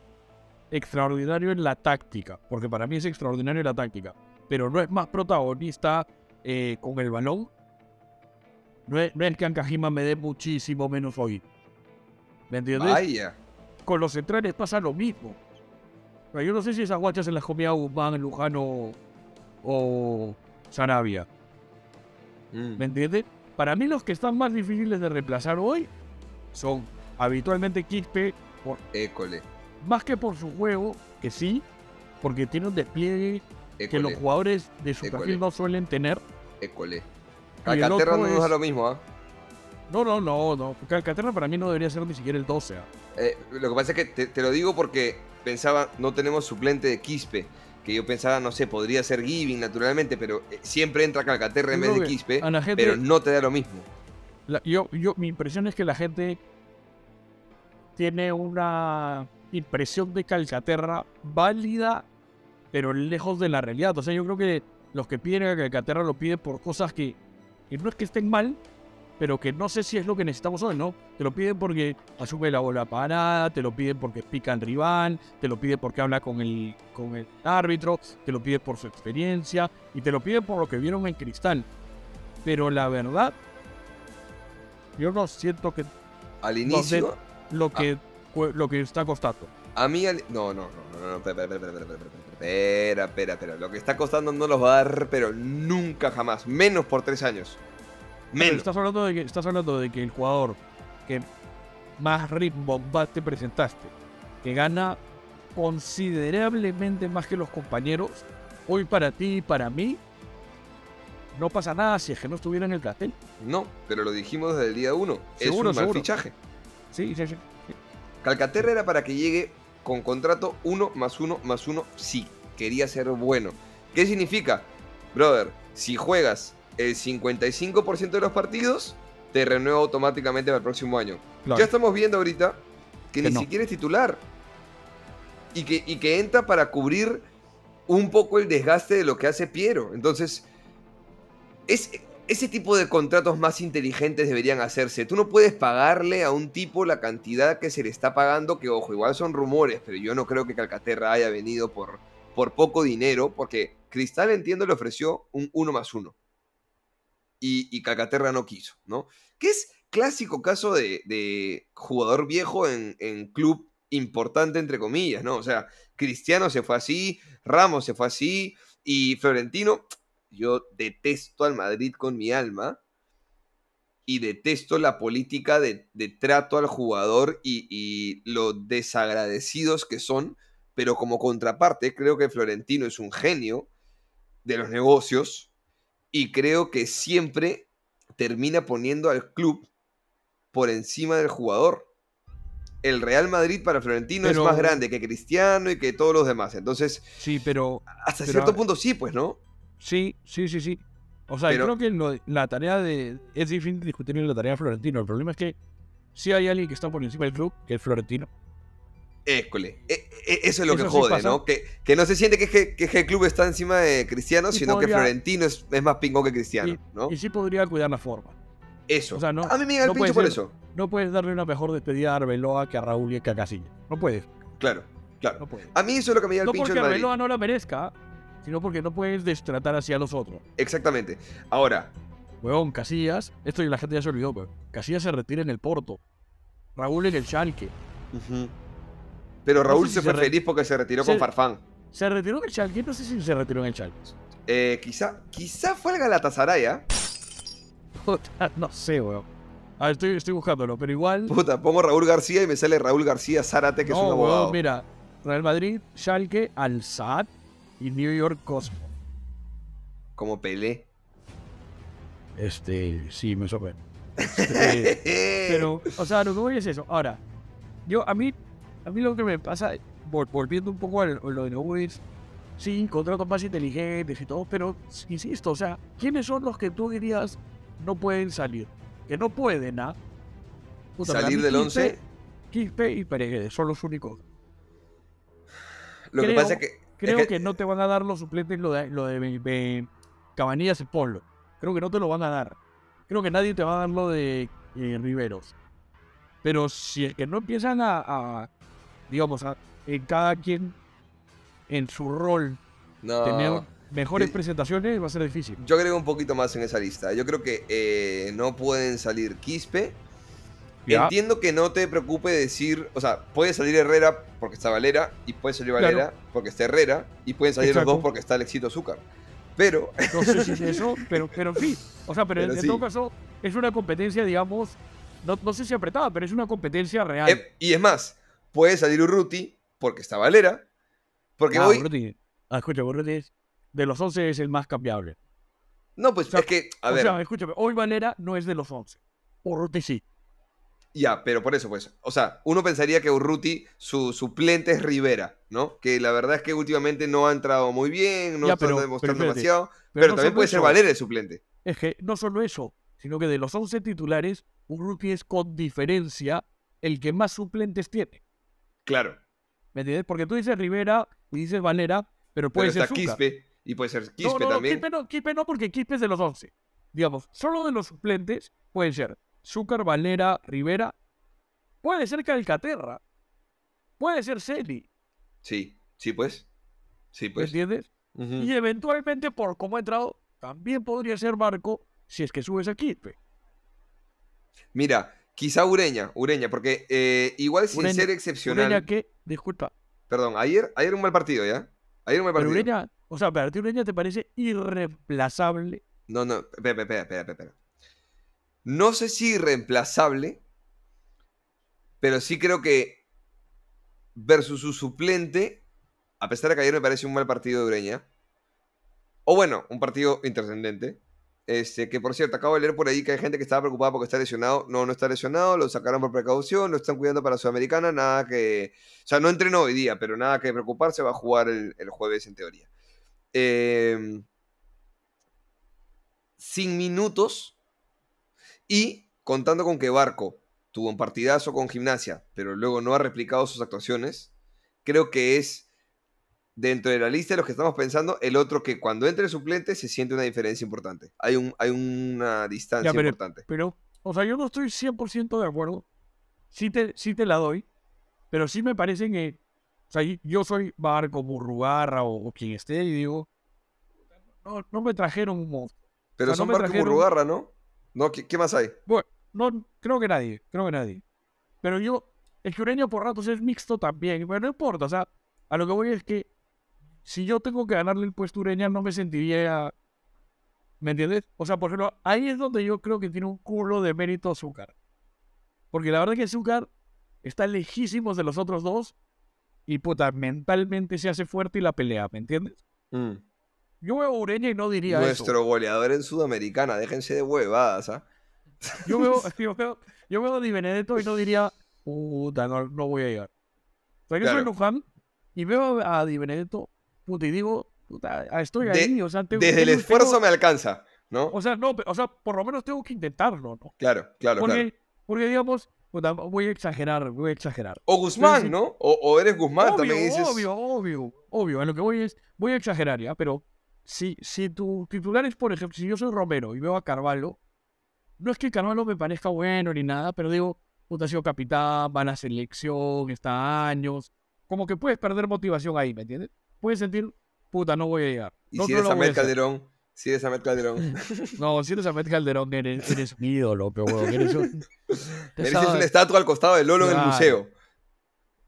extraordinario en la táctica, porque para mí es extraordinario en la táctica, pero no es más protagonista eh, con el balón, no es, que Ankajima me dé muchísimo menos hoy. ¿Me entiendes? Vaya. Con los centrales pasa lo mismo. yo no sé si esas guachas se las comía Guzmán, Lujano o Sarabia. Mm. ¿Me entiendes? Para mí los que están más difíciles de reemplazar hoy son habitualmente Quispe por, École. más que por su juego, que sí, porque tiene un despliegue que los jugadores de su perfil no suelen tener. École. Calcaterra no es... da lo mismo, ¿ah? No, no, no, no. Calcaterra para mí no debería ser ni siquiera el 12. ¿ah? Eh, lo que pasa es que te, lo digo porque pensaba, no tenemos suplente de Quispe. Que yo pensaba, no sé, podría ser Giving naturalmente, pero eh, siempre entra Calcaterra en vez de Quispe. pero no te da lo mismo. yo, yo, mi impresión es que la gente tiene una impresión de Calcaterra válida, pero lejos de la realidad. O sea, yo creo que los que piden a Calcaterra lo piden por cosas que, no es que estén mal, pero que no sé si es lo que necesitamos hoy, ¿no? Te lo piden porque asume la bola parada, te lo piden porque pica en rival, te lo piden porque habla con el, con el árbitro, te lo piden por su experiencia y te lo piden por lo que vieron en Cristal. Pero la verdad, yo no siento que... Al inicio lo ah. que, lo que está costando. A mí, no, no, no, no, no, espera, espera, espera, espera, espera, espera, Lo que está costando no los va a dar, pero nunca jamás. Menos por tres años. Menos. Estás hablando de que, estás hablando de que el jugador que más ritmo te presentaste, que gana considerablemente más que los compañeros, hoy para ti y para mí, no pasa nada si es que no estuviera en el cartel. No, pero lo dijimos desde el día uno. es un mal fichaje. Sí, sí, sí. Calcaterra era para que llegue con contrato 1 más 1 más 1 si quería ser bueno. ¿Qué significa? Brother, si juegas el 55% de los partidos, te renueva automáticamente para el próximo año. Ya estamos viendo ahorita que, ni siquiera es titular. Y que, y que entra para cubrir un poco el desgaste de lo que hace Piero. Entonces, es, ese tipo de contratos más inteligentes deberían hacerse. Tú no puedes pagarle a un tipo la cantidad que se le está pagando, que ojo, igual son rumores, pero yo no creo que Calcaterra haya venido por, por poco dinero, porque Cristal, entiendo, le ofreció un 1 más 1. Y, Calcaterra no quiso, ¿no? Que es clásico caso de, jugador viejo en, en club importante, entre comillas, ¿no? O sea, Cristiano se fue así, Ramos se fue así, y Florentino yo detesto al Madrid con mi alma y detesto la política de, trato al jugador y, y, lo desagradecidos que son, pero como contraparte creo que Florentino es un genio de los negocios y creo que siempre termina poniendo al club por encima del jugador. El Real Madrid para Florentino es más grande que Cristiano y que todos los demás. Entonces, sí, pero hasta cierto punto sí, pues, ¿no? Sí, sí, sí, sí. O sea, yo creo que la tarea de. Es difícil discutir la tarea de Florentino. El problema es que si hay alguien que está por encima del club, que es Florentino. École. E, e, eso es lo que jode, ¿no? Que, que, no se siente que, que, el club está encima de Cristiano, sino que Florentino es, es, más pingón que Cristiano, ¿no? Y sí podría cuidar la forma. Eso. O sea, no, a mí me da el pincho por eso. No puedes darle una mejor despedida a Arbeloa que a Raúl y que a Casilla. No puedes. Claro. Claro. A mí eso es lo que me llama el pincho porque Arbeloa no la merezca, sino porque no puedes destratar así a los otros. Exactamente. Ahora. Weón, Casillas, esto y la gente ya se olvidó, pero Casillas se retira en el Porto. Raúl en el Schalke. Pero Raúl se fue feliz porque se retiró con Farfán. ¿Se retiró en el Schalke? No sé si se retiró en el Schalke. Eh, quizá, quizá fue el Galatasaray, ¿ah? no sé, weón. A ver, estoy, estoy buscándolo, pero igual. Puta, pongo Raúl García y me sale Raúl García Zárate, que es un abogado. Weón, mira, Real Madrid, Schalke, Al Saad y New York Cosmo. Como Pelé. Este, sí, me sorprende. <laughs> Este, pero, o sea, lo que voy es eso. Ahora, yo, a mí, a mí lo que me pasa, volviendo un poco a lo de Nubes, sí, contratos más inteligentes y todo, pero insisto, o sea, ¿quiénes son los que tú dirías no pueden salir? Que no pueden, ¿ah? salir del 11. Quispe y Pereguede son los únicos. Lo que pasa es que. Creo que... no te van a dar los suplentes lo de, lo de, Cabanillas y Polo. Creo que no te lo van a dar. Creo que nadie te va a dar lo de eh, Riveros. Pero si es que no empiezan a, digamos, en cada quien en su rol tener mejores presentaciones, va a ser difícil. Yo agrego un poquito más en esa lista. Yo creo que eh, no pueden salir Quispe. Entiendo que no te preocupe decir, o sea, puede salir Herrera porque está Valera, y puede salir Valera porque está Herrera, y pueden salir los dos porque está Alexito Azúcar. Pero. No sé si es eso, pero, pero sí. O sea, pero, en, todo caso, es una competencia, digamos, no, sé si apretada, pero es una competencia real. Eh, y es más, puede salir Urruti porque está Valera, porque ah, hoy... Urruti. Ah, escucha, Urruti de los 11 es el más cambiable. No, pues es que, a o ver... sea, escúchame, hoy Valera no es de los 11. Urruti sí. Ya, pero por eso, pues. O sea, uno pensaría que Urruti, su suplente es Rivera, ¿no? Que la verdad es que últimamente no ha entrado muy bien, no está demostrando demasiado. Pero, también puede ser Valera el suplente. Es que no solo eso, sino que de los 11 titulares, Urruti es con diferencia el que más suplentes tiene. Claro. ¿Me entiendes? Porque tú dices Rivera y dices Valera, pero puede ser Quispe y puede ser Quispe también. Quispe no, Quispe no, porque Quispe es de los 11. Digamos, solo de los suplentes pueden ser Zúcar, Valera, Rivera. Puede ser Calcaterra. Puede ser Celi. Sí, sí, pues. Sí, pues. ¿Entiendes? Y eventualmente, por cómo ha entrado, también podría ser Marco si es que subes a Quispe. Mira, Quizá Ureña, Ureña, porque eh, igual sin ser excepcional. ¿Ureña qué? Disculpa. Perdón, ayer, ayer un mal partido, ¿ya? Ayer un mal partido. Ureña, o sea, para ti Ureña te parece irreemplazable. No, no, espera, espera, espera, espera. No sé si irreemplazable, pero sí creo que versus su suplente, a pesar de que ayer me parece un mal partido de Ureña, o bueno, un partido intrascendente, este, que por cierto, acabo de leer por ahí que hay gente que estaba preocupada porque está lesionado. No, no está lesionado, lo sacaron por precaución, lo están cuidando para Sudamericana, nada que. O sea, no entrenó hoy día, pero nada que preocuparse, va a jugar el, jueves en teoría. Em, sin minutos y contando con que Barco tuvo un partidazo con gimnasia, pero luego no ha replicado sus actuaciones, creo que es dentro de la lista de los que estamos pensando, el otro que cuando entre suplente se siente una diferencia importante. Hay, un, hay una distancia importante. Pero, o sea, yo no estoy 100% de acuerdo. Sí te, sí te la doy, pero sí me parece que, o sea, yo soy Barco, Burrugarra o, quien esté y digo, no, no me trajeron un monstruo. Pero son Barco y Burrugarra, ¿no? no ¿qué, más hay? Bueno, no, creo que nadie, creo que nadie. Pero yo, el Ureña por ratos es mixto también, pero no importa, o sea, a lo que voy es que si yo tengo que ganarle el puesto Ureña, no me sentiría. ¿Me entiendes? O sea, por ejemplo, ahí es donde yo creo que tiene un culo de mérito Azúcar. Porque la verdad es que Azúcar está lejísimos de los otros dos y puta, mentalmente se hace fuerte y la pelea, ¿me entiendes? Mm. Yo veo a Ureña y no diría Nuestro goleador en Sudamericana, déjense de huevadas, ¿ah? Yo veo, <laughs> yo veo, yo veo a Di Benedetto y no diría, puta, no, no voy a llegar. O sea, yo soy Luján y veo a Di Benedetto puta, y digo, puta, estoy ahí, o sea, Desde el esfuerzo me alcanza, ¿no? O sea, no, o sea, por lo menos tengo que intentarlo, ¿no? Claro, claro, porque, claro. Porque, digamos, puta, voy a exagerar, voy a exagerar. O Guzmán, ¿no? O, eres Guzmán, también dices... Obvio, obvio, obvio, en lo que voy es, voy a exagerar, ¿ya? Pero si, si tu titular es, por ejemplo, si yo soy Romero y veo a Carvalho, no es que Carvalho me parezca bueno ni nada, pero digo, puta, ha sido capitán, va a la selección, está años, como que puedes perder motivación ahí, ¿me entiendes? Puedes sentir, puta, no voy a llegar. Y si eres Ahmed Calderón, si eres Ahmed Calderón. <laughs> no, si eres Ahmed Calderón, eres, eres un ídolo, pero bueno, eres un... <laughs> Mereces una estatua al costado del Lolo en el museo.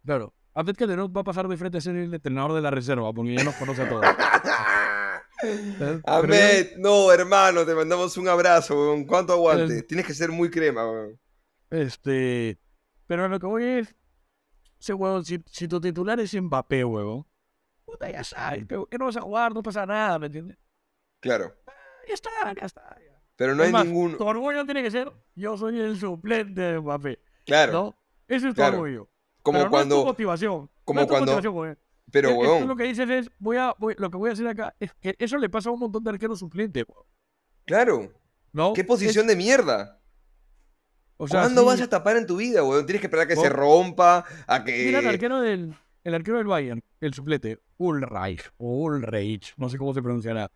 Claro. Ahmed Calderón va a pasar de frente a ser el entrenador de la reserva, porque ya nos conoce a todos. <laughs> Ahmed, no, hermano, te mandamos un abrazo, weón. ¿Cuánto aguante? Tienes que ser muy crema, weón. Este. Pero lo que voy es. Ese si, tu titular es Mbappé, weón. Puta, ya sabes, que no vas a jugar, no pasa nada, ¿me entiendes? Claro. Ya está, ya está. Pero no hay ningún. Tu orgullo tiene que ser: yo soy el suplente de Mbappé. Claro. ¿No? Ese es tu orgullo. Como pero cuando. No es tu motivación. Como no cuando. Motivación, pero, weón. lo que dices es: voy a, lo que voy a hacer acá es que eso le pasa a un montón de arqueros suplentes, weón. Claro. ¿No? ¿Qué posición de mierda? O sea, ¿Cuándo vas a tapar en tu vida, weón? Tienes que esperar a que se rompa, a que... Mira el arquero del, el arquero del Bayern, el suplete, Ulreich, o Ulreich, no sé cómo se pronunciará.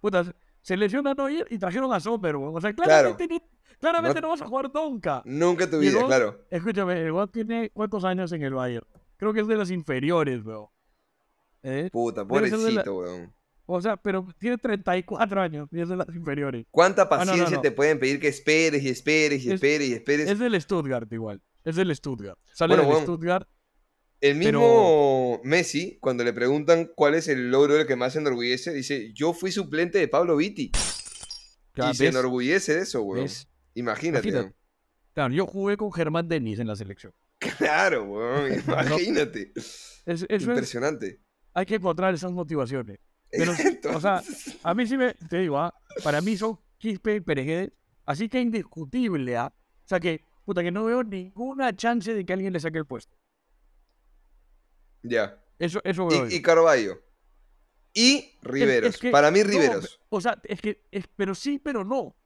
Puta, se lesionó a Neuer y trajeron a Sommer, weón. O sea, claramente, claramente no, vas a jugar nunca. Nunca en tu vida, claro. Escúchame, el tiene cuántos años en el Bayern. Creo que es de las inferiores, weón. ¿Eh? Puta, pobrecito, weón. O sea, pero tiene 34 años y es de las inferiores. ¿Cuánta ah, paciencia te pueden pedir que esperes y esperes y esperes y esperes? Es del Stuttgart igual. Es del Stuttgart. Sale del Stuttgart. El mismo Messi, cuando le preguntan cuál es el logro del que más se enorgullece, dice, yo fui suplente de Pablo Vitti. y se enorgullece de eso, weón. Imagínate. Claro, yo jugué con Germán Denis en la selección. Claro, weón. <laughs> Imagínate. Impresionante. hay que encontrar esas motivaciones. Pero, o sea, <laughs> a mí sí me, te digo, ¿ah? para mí son Quispe y Pereguedes, así que indiscutible, ¿ah? O sea que, puta, que no veo ninguna chance de que alguien le saque el puesto. Ya. Eso, eso. Y, y Carballo. Y Riveros. para mí, Riveros. o sea, es que, es, pero sí, pero no.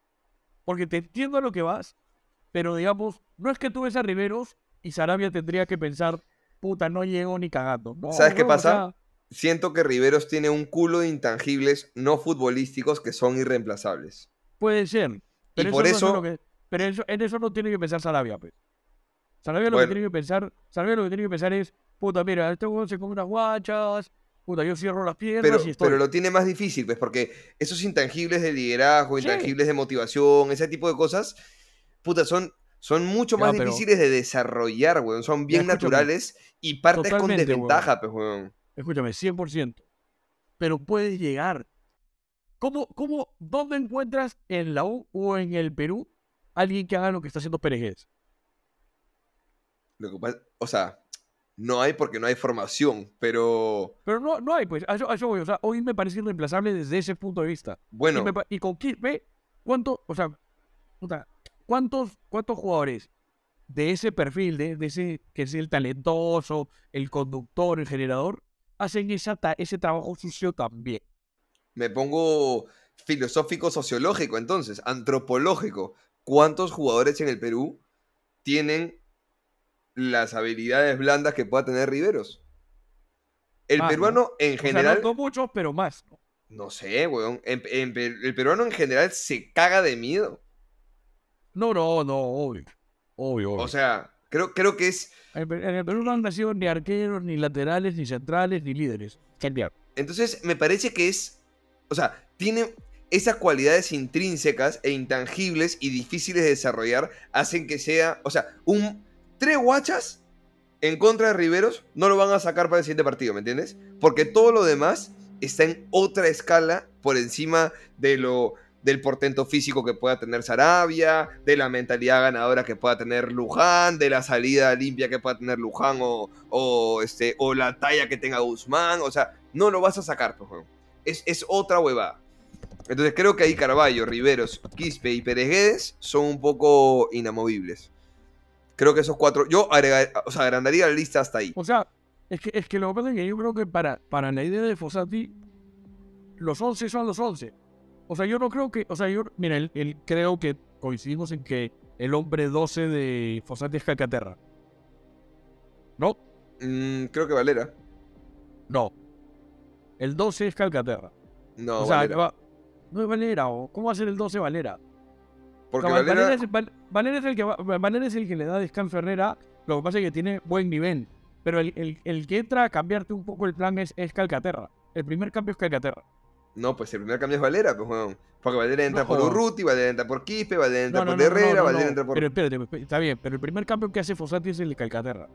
Porque te entiendo a lo que vas, pero digamos, no es que tú ves a Riveros y Sarabia tendría que pensar, puta, no llego ni cagando. ¿Sabes qué pasa? siento que Riveros tiene un culo de intangibles no futbolísticos que son irreemplazables. Puede ser. Pero y por eso. pero en eso no tiene que pensar Sarabia, pues. Sarabia lo que tiene que pensar. Sarabia lo que tiene que pensar es. Puta, mira, este juego se come unas guachas. Puta, yo cierro las piernas pero, y estoy. Pero lo tiene más difícil, pues, porque esos intangibles de liderazgo, intangibles de motivación, ese tipo de cosas, puta, son, son mucho más difíciles de desarrollar, weón. Son bien naturales y partes con desventaja, pues, weón escúchame, 100%, pero puedes llegar. ¿Cómo, cómo, dónde encuentras en la U o en el Perú alguien que haga lo que está haciendo Pérez Lo que pasa, o sea, no hay porque no hay formación, pero... Pero no, no hay, pues, a eso, voy, o sea, hoy me parece irreemplazable desde ese punto de vista. Bueno. Y, con Quispe, ¿cuánto, o sea, ¿cuántos, cuántos jugadores de ese perfil, de, de, ese que es el talentoso, el conductor, el generador, hacen ese trabajo sucio también. Me pongo filosófico sociológico entonces, antropológico. ¿Cuántos jugadores en el Perú tienen las habilidades blandas que pueda tener Riveros? El peruano en general... no muchos, pero más. No, sé, weón. el peruano en general se caga de miedo. No, no, no, obvio. Obvio, O sea, creo, creo que es en el Perú no han nacido ni arqueros, ni laterales, ni centrales, ni líderes. Entonces, me parece que es. O sea, tiene esas cualidades intrínsecas e intangibles y difíciles de desarrollar hacen que sea. O sea, un. Tres guachas en contra de Riveros no lo van a sacar para el siguiente partido, ¿me entiendes? Porque todo lo demás está en otra escala por encima de lo del portento físico que pueda tener Sarabia, de la mentalidad ganadora que pueda tener Luján, de la salida limpia que pueda tener Luján o, este, o la talla que tenga Guzmán. O sea, no lo vas a sacar, pues, es, es otra huevada. Entonces creo que ahí Carballo, Riveros, Quispe y Pérez son un poco inamovibles. Creo que esos cuatro. Yo o sea, agrandaría la lista hasta ahí. O sea, es que, es que lo que pasa es que yo creo que para, para la idea de Fossati, los 11 son los 11. O sea, yo no creo que. O sea, yo. Mira, él, creo que coincidimos en que el hombre 12 de Fossati es Calcaterra. ¿No? Mm, creo que Valera. No. El 12 es Calcaterra. No, o sea, Valera. no es Valera. ¿Cómo va a ser el 12 Valera? Porque Valera... Valera, es, el que Valera es el que le da descanso a Herrera. Lo que pasa es que tiene buen nivel. pero el, el, que entra a cambiarte un poco el plan es, es Calcaterra. El primer cambio es Calcaterra. No, pues el primer cambio es Valera, pues, bueno. Porque Valera entra por Urruti, Valera entra por Quispe, Valera entra por Herrera, Valera entra por. Pero espérate, está bien, pero el primer cambio que hace Fossati es el de Calcaterra.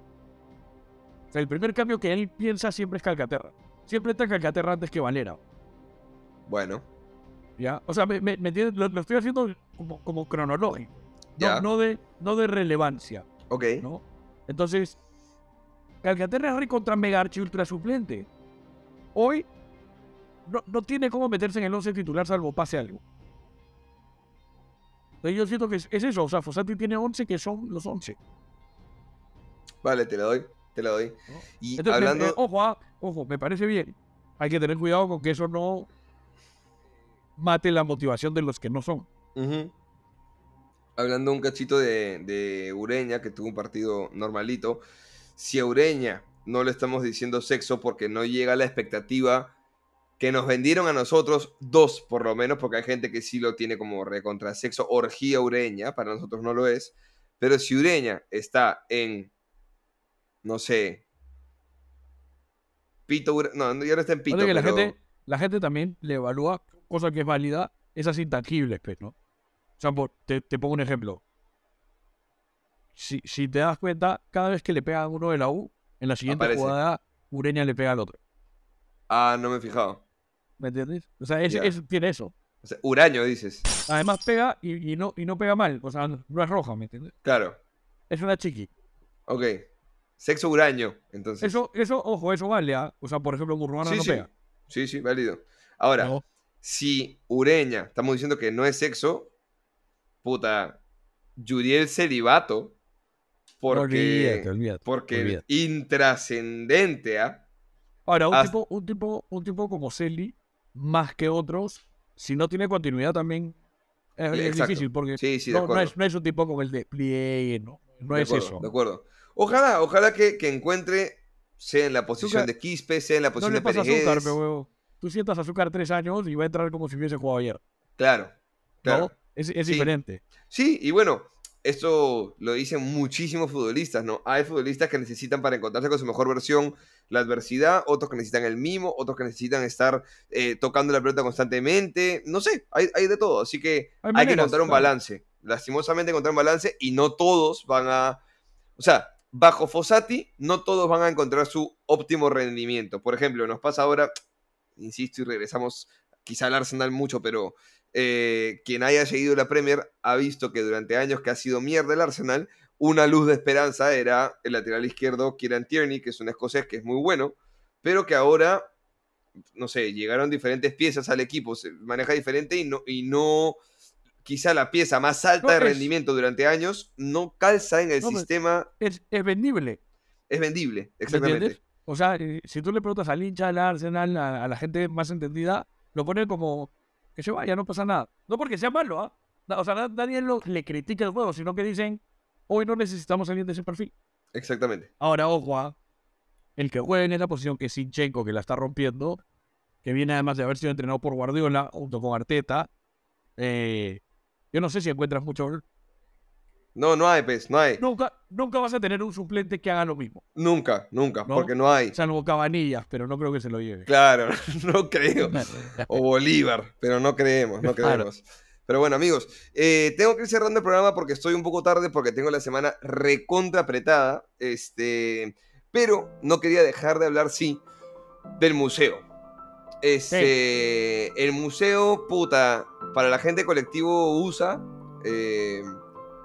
O sea, el primer cambio que él piensa siempre es Calcaterra. Siempre entra Calcaterra antes que Valera. Bueno. ¿Ya? O sea, me, me, lo, estoy haciendo como, como cronológico. No, no, de, no de relevancia. Ok. ¿no? Entonces, Calcaterra es contra Megarchi ultra suplente. Hoy no, tiene cómo meterse en el 11 titular salvo pase algo. Entonces yo siento que es, eso, o sea, Fossati tiene 11 que son los 11. Vale, te lo doy, te lo doy. Y hablando... ojo, ah, ojo, me parece bien. Hay que tener cuidado con que eso no mate la motivación de los que no son. Hablando un cachito de, de Ureña, que tuvo un partido normalito. Si a Ureña no le estamos diciendo sexo porque no llega a la expectativa que nos vendieron a nosotros, dos por lo menos, porque hay gente que sí lo tiene como recontrasexo, orgía ureña, para nosotros no lo es, pero si ureña está en, no sé, pito, no, ya no está en pito. que la, gente, la gente también le evalúa, cosa que es válida, esas intangibles, pues, ¿no? O sea, te, pongo un ejemplo. Si, si, te das cuenta, cada vez que le pega a uno de la U, en la siguiente jugada, Ureña le pega al otro. Ah, no me he fijado. ¿Me entiendes? O sea, tiene eso. O sea, huraño, dices. Además pega y, no, y no pega mal. O sea, no es roja, ¿me entiendes? Claro. Es una chiqui. Ok. Sexo huraño, entonces. Eso, eso, ojo, eso vale. ¿ah? O sea, por ejemplo, Murruana no pega. Sí, sí, válido. Ahora, si Ureña, estamos diciendo que no es sexo, puta, Yuriel celibato, porque, olvídate, porque intrascendente, ¿ah? Ahora, un, tipo, un, tipo, un tipo como Selly, más que otros, si no tiene continuidad también es, difícil porque no, es, un tipo como el despliegue, no, no es eso. De acuerdo. Ojalá, ojalá que, que, encuentre, sea en la posición de Quispe, sea en la posición no le de azúcar, huevo. Tú sientas azúcar tres años y va a entrar como si hubiese jugado ayer. Claro, claro. Es, es diferente. Sí, y bueno, esto lo dicen muchísimos futbolistas, ¿no? Hay futbolistas que necesitan para encontrarse con su mejor versión la adversidad, otros que necesitan el mimo, otros que necesitan estar eh, tocando la pelota constantemente, no sé, hay, de todo, así que hay, que encontrar un balance, lastimosamente encontrar un balance y no todos van a, o sea, bajo Fossati no todos van a encontrar su óptimo rendimiento, por ejemplo, nos pasa ahora, insisto y regresamos quizá al Arsenal mucho, pero eh, quien haya seguido la Premier ha visto que durante años que ha sido mierda el Arsenal, una luz de esperanza era el lateral izquierdo Kieran Tierney, que es un escocés que es muy bueno, pero que ahora, no sé, llegaron diferentes piezas al equipo, se maneja diferente y no, y no quizá la pieza más alta de rendimiento durante años no calza en el sistema. Es, vendible. Es vendible, exactamente. O sea, eh, si tú le preguntas al hincha, al Arsenal, a la gente más entendida, lo pone como que se vaya, no pasa nada. No porque sea malo, ¿ah? O sea, nadie le critica el juego, sino que dicen, hoy no necesitamos alguien de ese perfil. Exactamente. Ahora, ojo, ¿ah? el que juegue en esa posición que es Sinchenko, que la está rompiendo, que viene además de haber sido entrenado por Guardiola junto con Arteta, eh, yo no sé si encuentras mucho no, no hay, pues, no hay. Nunca, nunca vas a tener un suplente que haga lo mismo. Nunca, nunca, porque no hay. Salvo Cabanillas, pero no creo que se lo lleve. Claro, <laughs> no creo. o Bolívar, pero no creemos, no creemos. Pero bueno, amigos, eh, tengo que ir cerrando el programa porque estoy un poco tarde porque tengo la semana recontra apretada. Este, pero no quería dejar de hablar, sí, del museo. Este, el museo, puta, para la gente colectivo USA, eh,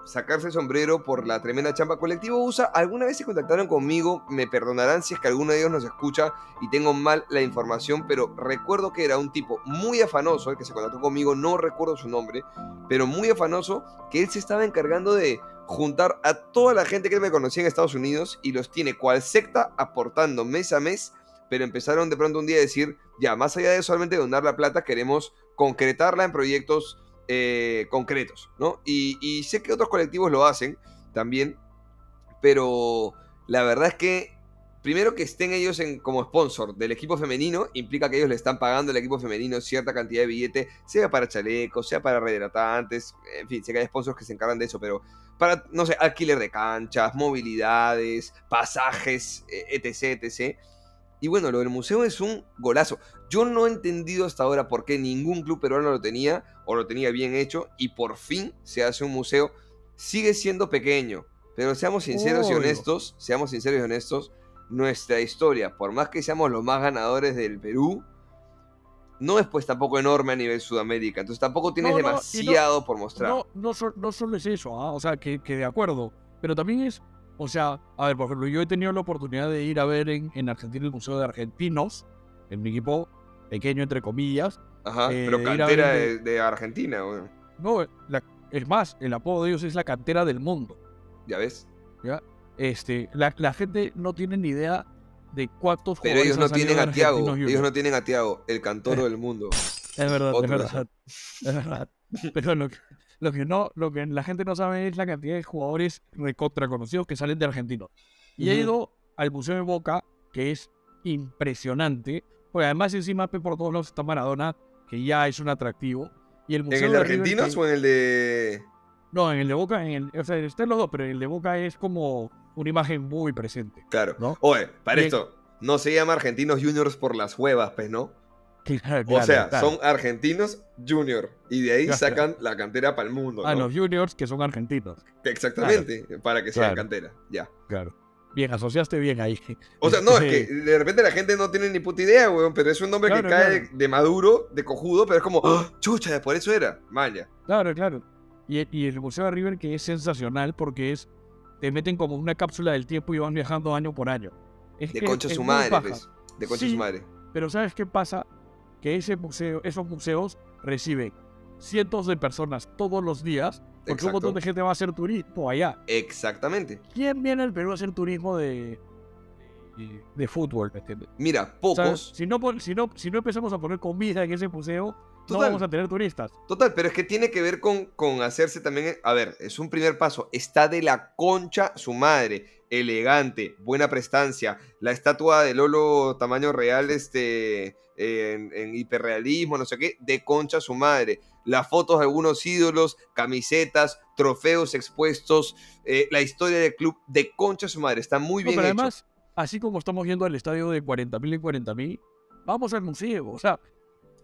sacarse el sombrero por la tremenda chamba. Colectivo USA, alguna vez se contactaron conmigo, me perdonarán si es que alguno de ellos nos escucha y tengo mal la información, pero recuerdo que era un tipo muy afanoso, el que se contactó conmigo, no recuerdo su nombre, pero muy afanoso, que él se estaba encargando de juntar a toda la gente que me conocía en Estados Unidos y los tiene cual secta aportando mes a mes, pero empezaron de pronto un día a decir, ya, más allá de solamente donar la plata, queremos concretarla en proyectos eh, concretos, ¿no? Y, sé que otros colectivos lo hacen también, pero la verdad es que primero que estén ellos en, como sponsor del equipo femenino, implica que ellos le están pagando al equipo femenino cierta cantidad de billete, sea para chalecos, sea para rehidratantes, en fin, sé que hay sponsors que se encargan de eso, pero para, no sé, alquiler de canchas, movilidades, pasajes, etc, etc. Y bueno, lo del museo es un golazo. Yo no he entendido hasta ahora por qué ningún club peruano lo tenía o lo tenía bien hecho y por fin se hace un museo. Sigue siendo pequeño, pero seamos sinceros y honestos, seamos sinceros y honestos, nuestra historia, por más que seamos los más ganadores del Perú, no es pues tampoco enorme a nivel Sudamérica, entonces tampoco tienes demasiado por mostrar. No, no, solo es eso, ¿ah? o sea, que, de acuerdo, pero también es, o sea, a ver, por ejemplo, yo he tenido la oportunidad de ir a ver en, Argentina el Museo de Argentinos, en mi equipo pequeño, entre comillas. Ajá, eh, pero cantera de, Argentina, güey. No, es más, el apodo de ellos es la cantera del mundo. ¿Ya ves? ¿Ya? Este, la, la gente no tiene ni idea de cuántos Pero ellos no tienen a Tiago, ellos no tienen a Tiago, el cantoro <laughs> del mundo. Es verdad, es verdad. Es verdad. Pero lo que, lo que, no, lo que la gente no sabe es la cantidad de jugadores recontra conocidos que salen de argentinos. Y he ido al Museo de Boca, que es impresionante, porque además encima por todos lados está Maradona, que ya es un atractivo. Y el museo ¿En el de, argentinos o en el de...? No, en el de Boca, en el, o sea, están los dos, pero en el de Boca es como una imagen muy presente. Claro. ¿no? Oye, para esto, no se llama Argentinos Juniors por las huevas, pues, ¿no? o sea, son argentinos junior y de ahí sacan la cantera para el mundo. Ah, los juniors que son argentinos. Exactamente, para que sean cantera, ya. Claro. Bien, asociaste bien ahí. O sea, no, es que de repente la gente no tiene ni puta idea, weón, pero es un nombre que cae de maduro, de cojudo, pero es como, ¡Ah! chucha, por eso era, maya. Claro, claro. Y, y, el Museo de River que es sensacional porque es te meten como una cápsula del tiempo y van viajando año por año. de concha su madre, pues. De concha su madre. Pero ¿sabes qué pasa? Que ese museo, esos museos reciben cientos de personas todos los días porque un montón de gente va a hacer turismo allá. Exactamente. ¿Quién viene al Perú a hacer turismo de, de, fútbol? Mira, pocos. si, no, si, no, si no empezamos a poner comida en ese museo, no vamos a tener turistas. Total, pero es que tiene que ver con, con hacerse también. A ver, es un primer paso. Está de la concha su madre. Elegante, buena prestancia. La estatua de Lolo tamaño real, este. En, hiperrealismo, no sé qué, de concha su madre. Las fotos de algunos ídolos, camisetas, trofeos expuestos, eh, la historia del club de concha su madre. Está muy bien. pero además, así como estamos yendo al estadio de 40.000 en 40.000, vamos al museo. O sea,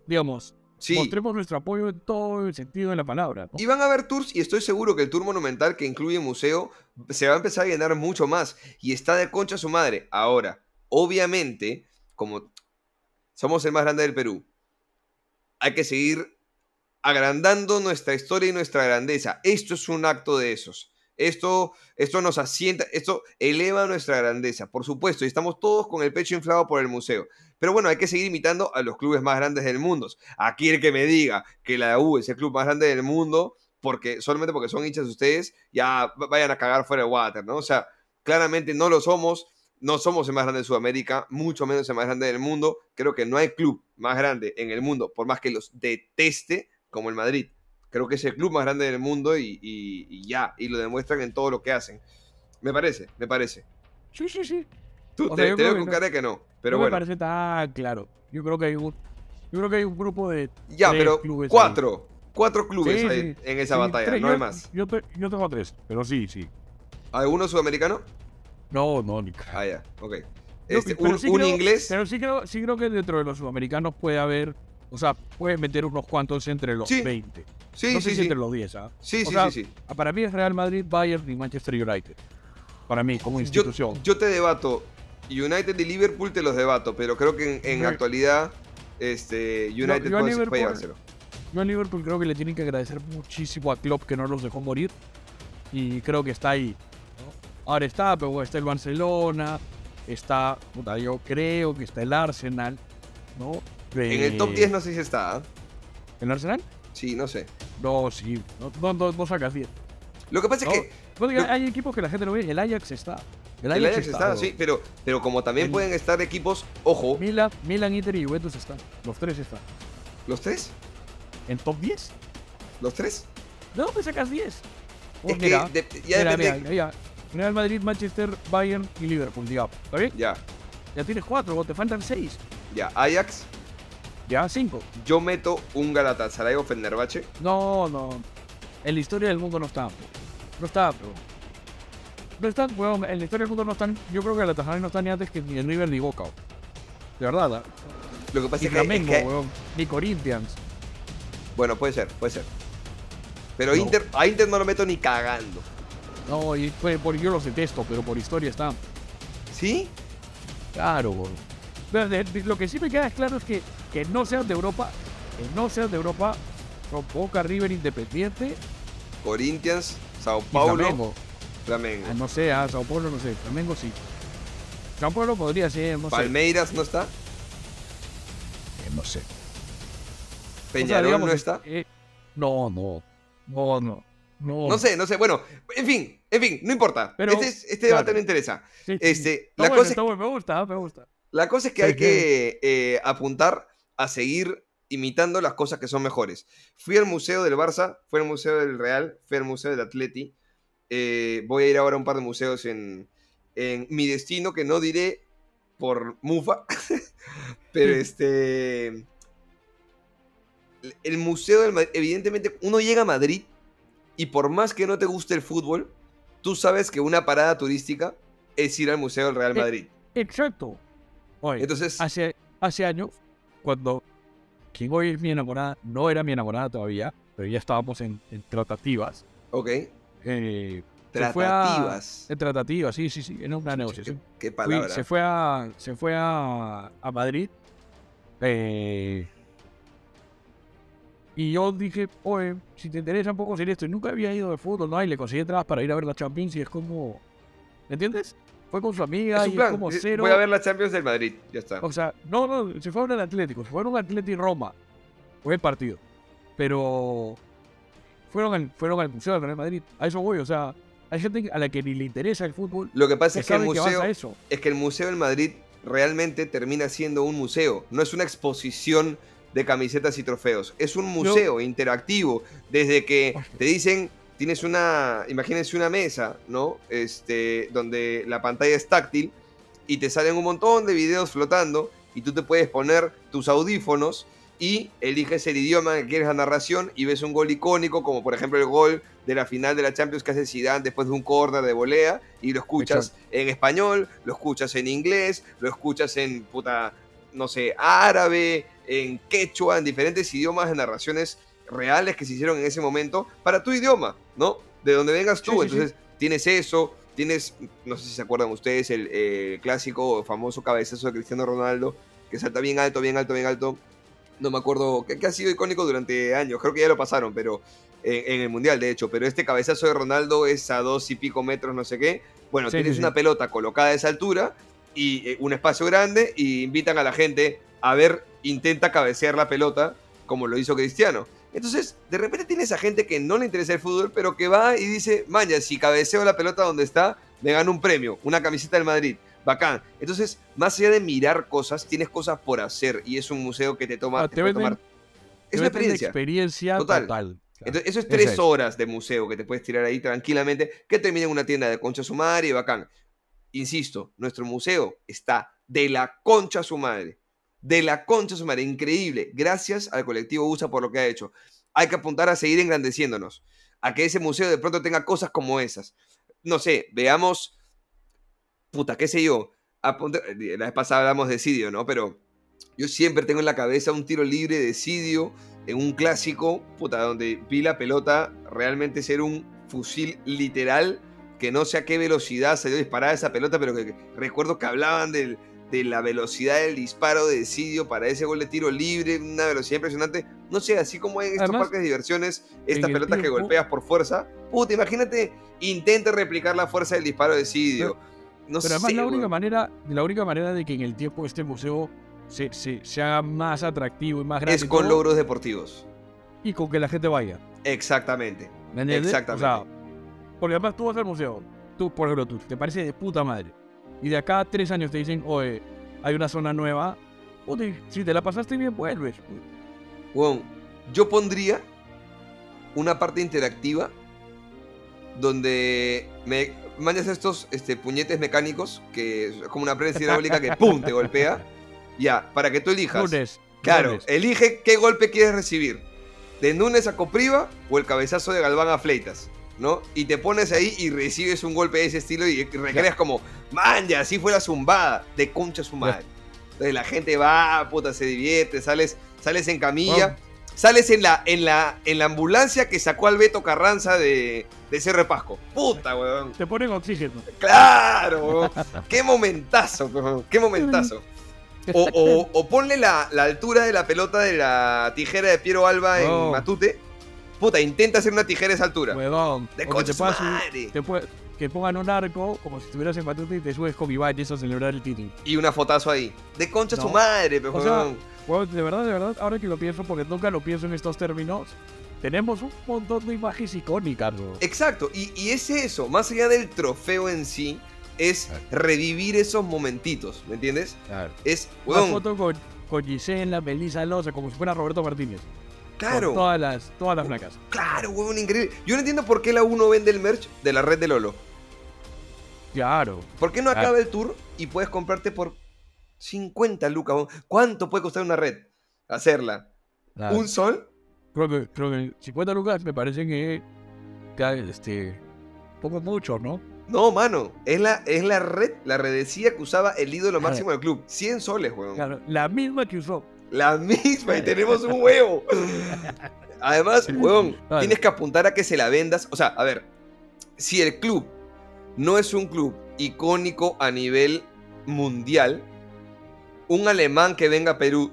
digamos, Mostremos nuestro apoyo en todo el sentido de la palabra. Y van a haber tours y estoy seguro que el tour monumental que incluye museo se va a empezar a llenar mucho más. Y está de concha su madre. Ahora, obviamente, como somos el más grande del Perú, hay que seguir agrandando nuestra historia y nuestra grandeza. Esto es un acto de esos. Esto, esto nos asienta, esto eleva nuestra grandeza, por supuesto, y estamos todos con el pecho inflado por el museo. Pero bueno, hay que seguir imitando a los clubes más grandes del mundo. Aquí el que me diga que la U es el club más grande del mundo, porque solamente porque son hinchas de ustedes, ya vayan a cagar fuera de water, ¿no? O sea, claramente no lo somos, no somos el más grande de Sudamérica, mucho menos el más grande del mundo. Creo que no hay club más grande en el mundo, por más que los deteste, como el Madrid. Creo que es el club más grande del mundo y, ya, y lo demuestran en todo lo que hacen. Me parece, me parece. Sí, sí, sí. Tú te, veo con cara de que no, pero no bueno. me parece tan claro. Yo creo que hay un, yo creo que hay un grupo de Ya, pero cuatro. Cuatro clubes en esa batalla, no hay más. Yo, yo, tengo tres, pero sí, sí. ¿Alguno sudamericano? No, no, ni Ah, ya, ok. Este, un, inglés. Pero sí creo, sí creo que dentro de los sudamericanos puede haber, o sea, puedes meter unos cuantos entre los 20. Sí, no sí, sé sí. entre los 10, ¿ah? Sí, sí, sí, sí. Para mí es Real Madrid, Bayern y Manchester United. Para mí, como institución. Yo, te debato. United y Liverpool te los debato, pero creo que en, actualidad este, United puede, llevárselo. Yo a Liverpool creo que le tienen que agradecer muchísimo a Klopp que no los dejó morir. Y creo que está ahí. Ahora está, pero está el Barcelona, está, puta, yo creo que está el Arsenal, ¿no? En el top 10 no sé si está. ¿En ¿ah? ¿El Arsenal? Sí, no sé. No, sí. No, no, no sacas 10. Lo que pasa es que. hay equipos que la gente no ve. El Ajax está. El Ajax, está, sí, pero, pero como también pueden estar equipos, ojo. Milan, Milan, Inter y Juventus están. Los tres están. ¿Los tres? ¿En top 10? ¿Los tres? No, me sacas 10. es que ya depende. Real Madrid, Manchester, Bayern y Liverpool, digamos. ¿Está bien? Ya. Ya tienes cuatro, vos te faltan seis. Ya, Ajax. Ya, cinco. Yo meto un Galatasaray o Fenerbahce. No, no. En la historia del mundo no está. No está, pero... No están, weón, en la historia del mundo no están. Yo creo que Galatasaray no está ni antes que ni el River ni Boca. De verdad, ¿eh? Lo que pasa Ni es que, Flamengo, es que- weón. Ni Corinthians. Bueno, puede ser, puede ser. Pero No. Inter, a Inter no lo meto ni cagando. No, y fue por yo los detesto, pero por historia está. ¿Sí? Claro, weón. Lo que sí me queda claro es que, que no sean de Europa, que no sean de Europa, son Boca, River, Independiente Corinthians, Sao Paulo, Flamengo. Flamengo. Ah, no sé, a Sao Paulo no sé, Flamengo sí. Sao Paulo podría ser, no sé. Palmeiras no está. Eh, no sé. O sea, Peñarol digamos, no está. eh, no, no. No, no. No, No sé, no sé. Bueno, en fin, en fin, no importa. Pero, este es- este debate no interesa. Sí, sí. Este, Está la bueno, cosa es está bueno, me gusta, me gusta. La cosa es que hay que eh, apuntar a seguir imitando las cosas que son mejores. Fui al museo del Barça, fui al museo del Real, fui al museo del Atleti. eh, voy a ir ahora a un par de museos en, en mi destino, que no diré por Mufa, <laughs> pero este... El museo del Madrid, evidentemente, uno llega a Madrid y por más que no te guste el fútbol, tú sabes que una parada turística es ir al museo del Real Eh, Madrid. Exacto. Oye, Entonces, hace, hace años, cuando quien hoy es mi enamorada, no era mi enamorada todavía, pero ya estábamos en, en tratativas. ok. eh, a- Tratativas. en tratativas, sí, sí, sí, en una negociación. Qué palabra. se fue a, se fue a, a Madrid. eh, y yo dije, oye, si te interesa un poco hacer esto, y nunca había ido de fútbol, ¿no? Y le conseguí entradas para ir a ver la Champions y es como, ¿me entiendes? Fue con su amiga Es y un plan. es como Dice, cero. Voy a ver la Champions del Madrid. Ya está. O sea, no, no, se fueron al Atlético, se fueron al Atlético y Roma. Fue el partido. Pero fueron al, fueron al Museo del Real Madrid. A eso voy, o sea, hay gente a la que ni le interesa el fútbol. Lo que pasa Que es que el que museo a eso. es que el museo del Madrid realmente termina siendo un museo. No es una exposición de camisetas y trofeos. Es un museo interactivo. Desde que te dicen, tienes una, imagínense una mesa, ¿no? Este, donde la pantalla es táctil y te salen un montón de videos flotando y tú te puedes poner tus audífonos y eliges el idioma que quieres la narración y ves un gol icónico, como por ejemplo el gol de la final de la Champions que hace Zidane después de un córner de volea y lo escuchas en español, lo escuchas en inglés, lo escuchas en puta, no sé, árabe, en quechua, en diferentes idiomas de narraciones reales que se hicieron en ese momento para tu idioma, ¿no? De donde vengas tú. Sí, sí, Entonces tienes eso, tienes, no sé si se acuerdan ustedes, el eh, clásico famoso cabezazo de Cristiano Ronaldo que salta bien alto, bien alto, bien alto. No me acuerdo, que, que ha sido icónico durante años, creo que ya lo pasaron, pero en, en el Mundial de hecho, pero este cabezazo de Ronaldo es a dos y pico metros, no sé qué. Bueno, tienes una pelota colocada a esa altura y eh, un espacio grande y invitan a la gente a ver, intenta cabecear la pelota como lo hizo Cristiano. Entonces, de repente tienes a gente que no le interesa el fútbol, pero que va y dice, maña, si cabeceo la pelota donde está, me gano un premio, una camiseta del Madrid. Bacán. Entonces, más allá de mirar cosas, tienes cosas por hacer y es un museo que te toma... Ah, te te venden- tomar- Te Es una meten experiencia. experiencia Total. total. Entonces, eso es tres es. horas de museo que te puedes tirar ahí tranquilamente, que termina en una tienda de concha su madre y bacán. Insisto, nuestro museo está de la concha su madre. De la concha su madre. Increíble. Gracias al colectivo USA por lo que ha hecho. Hay que apuntar a seguir engrandeciéndonos. A que ese museo de pronto tenga cosas como esas. No sé, veamos. Puta, qué sé yo. apunta- La vez pasada hablamos de Sidio, ¿no? Pero yo siempre tengo en la cabeza un tiro libre de Sidio en un clásico, puta, donde vi la pelota realmente ser un fusil literal, que no sé a qué velocidad se dio disparada esa pelota, pero recuerdo que hablaban del- de la velocidad del disparo de Sidio para ese gol de tiro libre, una velocidad impresionante. No sé, así como en estos Además, parques de diversiones, esta en el pelota que golpeas por fuerza, puta, imagínate, intenta replicar la fuerza del disparo de Sidio. no Pero además sé, la única manera, la única manera de que en el tiempo este museo se, se, se haga más atractivo y más grande es con todo, logros deportivos. y con que la gente vaya. Exactamente. Exactamente. O sea, porque además tú vas al museo, tú, por ejemplo, tú, te parece de puta madre. Y de acá a tres años te dicen, oye, hay una zona nueva. y si te la pasaste bien, vuelves. Weón, yo pondría una parte interactiva donde me mandas estos este, puñetes mecánicos, que es como una prensa hidráulica que <laughs> ¡pum! te golpea. Ya, para que tú elijas. Claro, elige qué golpe quieres recibir. De Nunes a Copriva o el cabezazo de Galván a Fleitas. ¿No? Y te pones ahí y recibes un golpe de ese estilo y recreas como, man, ya así fue la zumbada, de concha su madre. Entonces la gente va, puta, se divierte, sales, sales en camilla, sales en la, en, la, en la ambulancia que sacó al Beto Carranza de, de Cerro Pasco. Puta, weón. Te ponen oxígeno. Claro, weón. <laughs> Qué momentazo, weón. Qué momentazo. O, ponle la, altura de la pelota de la tijera de Piero Alba en Matute Puta, intenta hacer una tijera a esa altura. Huevón. De coche madre. que pongan un arco como si estuvieras en Matute y te subes con Ibáñez a celebrar el título. Y una fotazo ahí. De concha su madre, pero o de verdad, de verdad, ahora que lo pienso, porque nunca lo pienso en estos términos, tenemos un montón de imágenes icónicas, bro. Exacto, y, y es eso, más allá del trofeo en sí, es revivir esos momentitos, ¿me entiendes? Claro. Es, Una foto con, con Gisela, Melissa Loza, como si fuera Roberto Martínez. Claro. todas las, todas las placas. Claro, huevón, increíble. Yo no entiendo por qué la 1 vende el merch de la red de Lolo. Claro. ¿Por qué no acaba el tour y puedes comprarte por 50 lucas? ¿Cuánto puede costar una red? Hacerla. ¿Un sol? Creo que, creo que 50 lucas me parece que, este, poco mucho, ¿no? No, mano, es la, es la red, la redecía que usaba el ídolo máximo del club. 100 soles, weón. Claro, la misma que usó. La misma y tenemos un huevo. Además, huevón, tienes que apuntar a que se la vendas. O sea, a ver, si el club no es un club icónico a nivel mundial, un alemán que venga a Perú,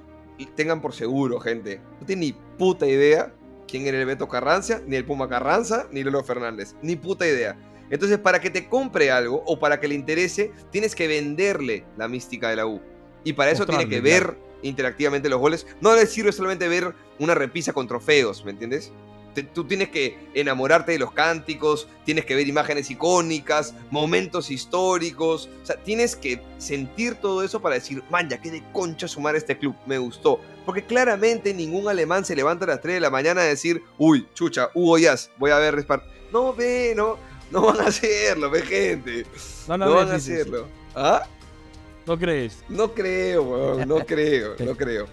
tengan por seguro, gente, no tiene ni puta idea quién era el Beto Carranza, ni el Puma Carranza, ni Lolo Fernández. Ni puta idea. Entonces, para que te compre algo o para que le interese, tienes que venderle la mística de la U. Y para eso tiene que ver interactivamente los goles. No les sirve solamente ver una repisa con trofeos, ¿me entiendes? tú tienes que enamorarte de los cánticos, tienes que ver imágenes icónicas, momentos históricos. O sea, tienes que sentir todo eso para decir, man, ya qué de concha sumar este club, me gustó. Porque claramente ningún alemán se levanta a las 3 de la mañana a decir, uy, chucha, Hugo Jazz, voy a ver Respart. No, ve, no, no van a hacerlo, ve, gente. No, van a hacerlo. ¿Ah? ¿No crees? No creo, weón, no <laughs> creo, no creo.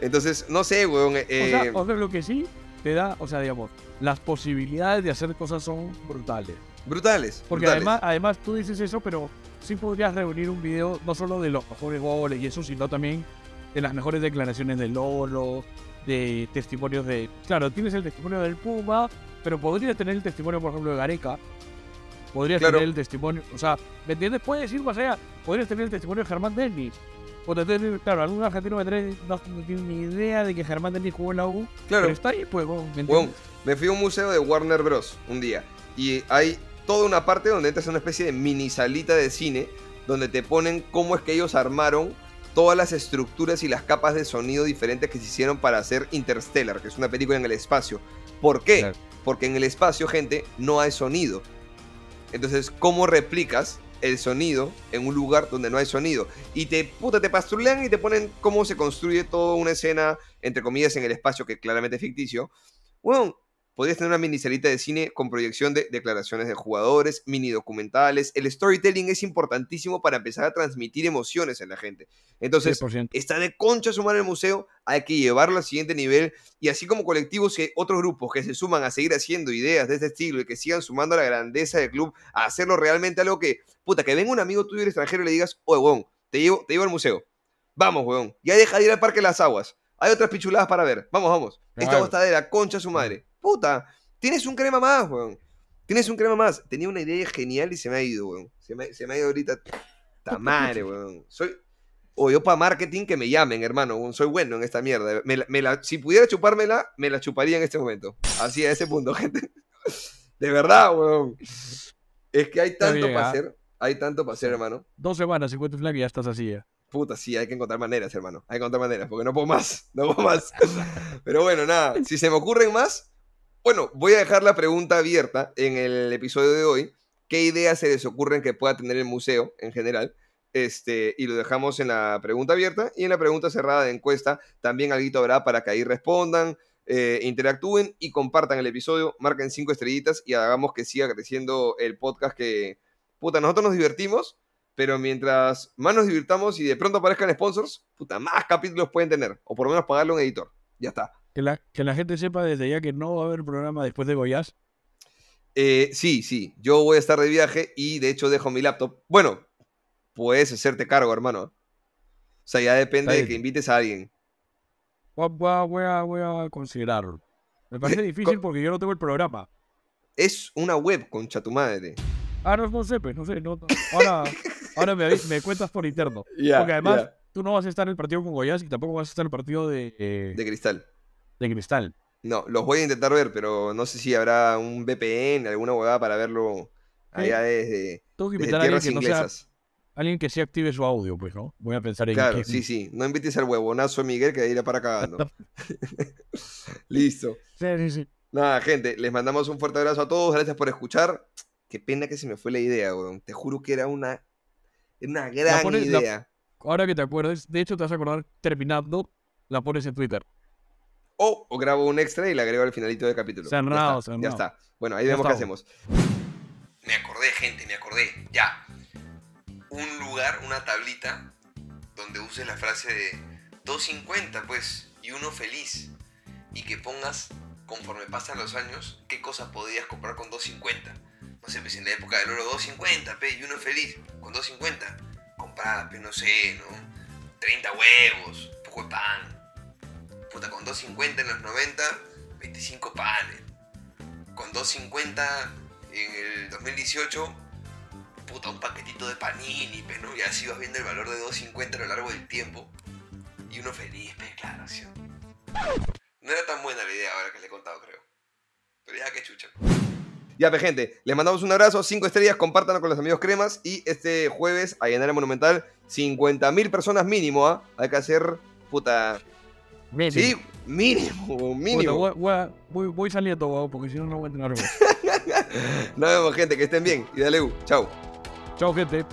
Entonces, no sé, weón. Eh... O, sea, lo que sí te da, o sea, digamos, las posibilidades de hacer cosas son brutales. Brutales. Porque Además, además tú dices eso, pero sí podrías reunir un video no solo de los mejores goles y eso, sino también de las mejores declaraciones de Lolo, de testimonios de... Claro, tienes el testimonio del Puma, pero podrías tener el testimonio, por ejemplo, de Gareca, Podrías tener el testimonio, o sea, ¿me entiendes? Puedes ir más allá, podrías tener el testimonio de Germán Dennis. Claro, algún argentino me no, no, tiene ni idea de que Germán Dennis jugó en la U. Claro. Pero está ahí, pues, ¿me me fui a un museo de Warner Bros. un día y hay toda una parte donde entras en una especie de mini salita de cine donde te ponen cómo es que ellos armaron todas las estructuras y las capas de sonido diferentes que se hicieron para hacer Interstellar, que es una película en el espacio. ¿Por qué? Porque en el espacio, gente, no hay sonido. Entonces, ¿cómo replicas el sonido en un lugar donde no hay sonido? Y te, puta, te pastrulean y te ponen cómo se construye toda una escena, entre comillas, en el espacio que claramente es ficticio. Bueno, podrías tener una miniserita de cine con proyección de declaraciones de jugadores, mini documentales. El storytelling es importantísimo para empezar a transmitir emociones en la gente. Entonces, está de concha sumar el museo, hay que llevarlo al siguiente nivel. Y así como colectivos y otros grupos que se suman a seguir haciendo ideas de este estilo y que sigan sumando a la grandeza del club, a hacerlo realmente algo que, puta, que venga un amigo tuyo del extranjero y le digas, oye, weón, te llevo, te llevo al museo. Vamos, weón. Ya deja de ir al Parque de las Aguas. Hay otras pichuladas para ver. Vamos, vamos. Esta bostadera, concha su madre puta, tienes un crema más, weón. Tienes un crema más. Tenía una idea genial y se me ha ido, weón. Se me, ha ido ahorita. Ta madre, <laughs> weón. Soy. O yo para marketing que me llamen, hermano. Soy bueno en esta mierda. si pudiera chupármela, me la chuparía en este momento. Así a ese punto, <laughs> gente. De verdad, weón. Es que hay tanto para ¿ah? hacer. Hay tanto para hacer, hermano. Dos semanas, 50 flag y ya estás así, ya. Puta, sí, hay que encontrar maneras, hermano. Hay que encontrar maneras, porque no puedo más. <laughs> No puedo más. Pero bueno, nada. Si se me ocurren más, bueno, voy a dejar la pregunta abierta en el episodio de hoy. ¿Qué ideas se les ocurren que pueda tener el museo en general? Este, y lo dejamos en la pregunta abierta y en la pregunta cerrada de encuesta también algo habrá para que ahí respondan, eh, interactúen y compartan el episodio, marquen cinco estrellitas y hagamos que siga creciendo el podcast que puta, nosotros nos divertimos, pero mientras más nos divirtamos y de pronto aparezcan sponsors, puta, más capítulos pueden tener, o por lo menos pagarle a un editor. Ya está. Que la, que la gente sepa desde ya que no va a haber programa después de Goyas. Eh, sí, sí, yo voy a estar de viaje y de hecho dejo mi laptop. Bueno, puedes hacerte cargo, hermano. O sea, ya depende de que invites a alguien. Voy a, voy a, considerarlo. Me parece difícil porque yo no tengo el programa. Es una web, concha tu madre. Ah, no, no sé, pues, no sé. ahora <laughs> ahora me, me, cuentas por interno. porque además, tú no vas a estar en el partido con Goyas y tampoco vas a estar en el partido de... Eh, de Cristal. De Cristal. No, los voy a intentar ver, pero no sé si habrá un VPN, alguna huevada para verlo allá desde, desde tierras inglesas. alguien que sí active su audio, pues, ¿no? Voy a pensar en Claro, sí, sí. No invites al huevonazo Miguel que irá para cagando. <laughs> <laughs> Listo. Sí, sí, sí. Nada, gente, les mandamos un fuerte abrazo a todos. Gracias por escuchar. Qué pena que se me fue la idea, weón. Te juro que era una, una gran idea. ahora que te acuerdas, de hecho te vas a acordar terminando, la pones en Twitter. O, grabo un extra y le agrego al finalito del capítulo. Cerrado, ya, ya está. Bueno, ahí vemos qué hacemos. Me acordé, gente, me acordé. Ya. Un lugar, una tablita, donde uses la frase de 250, pues, y uno feliz. Y que pongas, conforme pasan los años, qué cosas podrías comprar con 250. No sé, pues en la época del oro 250, pe, y uno feliz. Con 250, comprar, pues no sé, ¿no? 30 huevos, un poco de pan puta, con 2.50 en los 90, 25 panes. Con 2.50 en el 2018, puta, un paquetito de panini, pero ¿no? Y así vas viendo el valor de 2.50 a lo largo del tiempo. Y uno feliz, pe, claro, No era tan buena la idea ahora que le he contado, creo. Pero ya que chucha. Ya, pe, gente, les mandamos un abrazo, 5 estrellas, compártanlo con los amigos cremas. Y este jueves, a llenar el Monumental, 50.000 personas mínimo, ¿ah? Hay que hacer, puta, Sí, mínimo, <laughs> mínimo. voy, voy, saliendo, porque si no, no voy a tener <laughs> Nos vemos, gente, que estén bien. Y dale, chao. Chao, gente.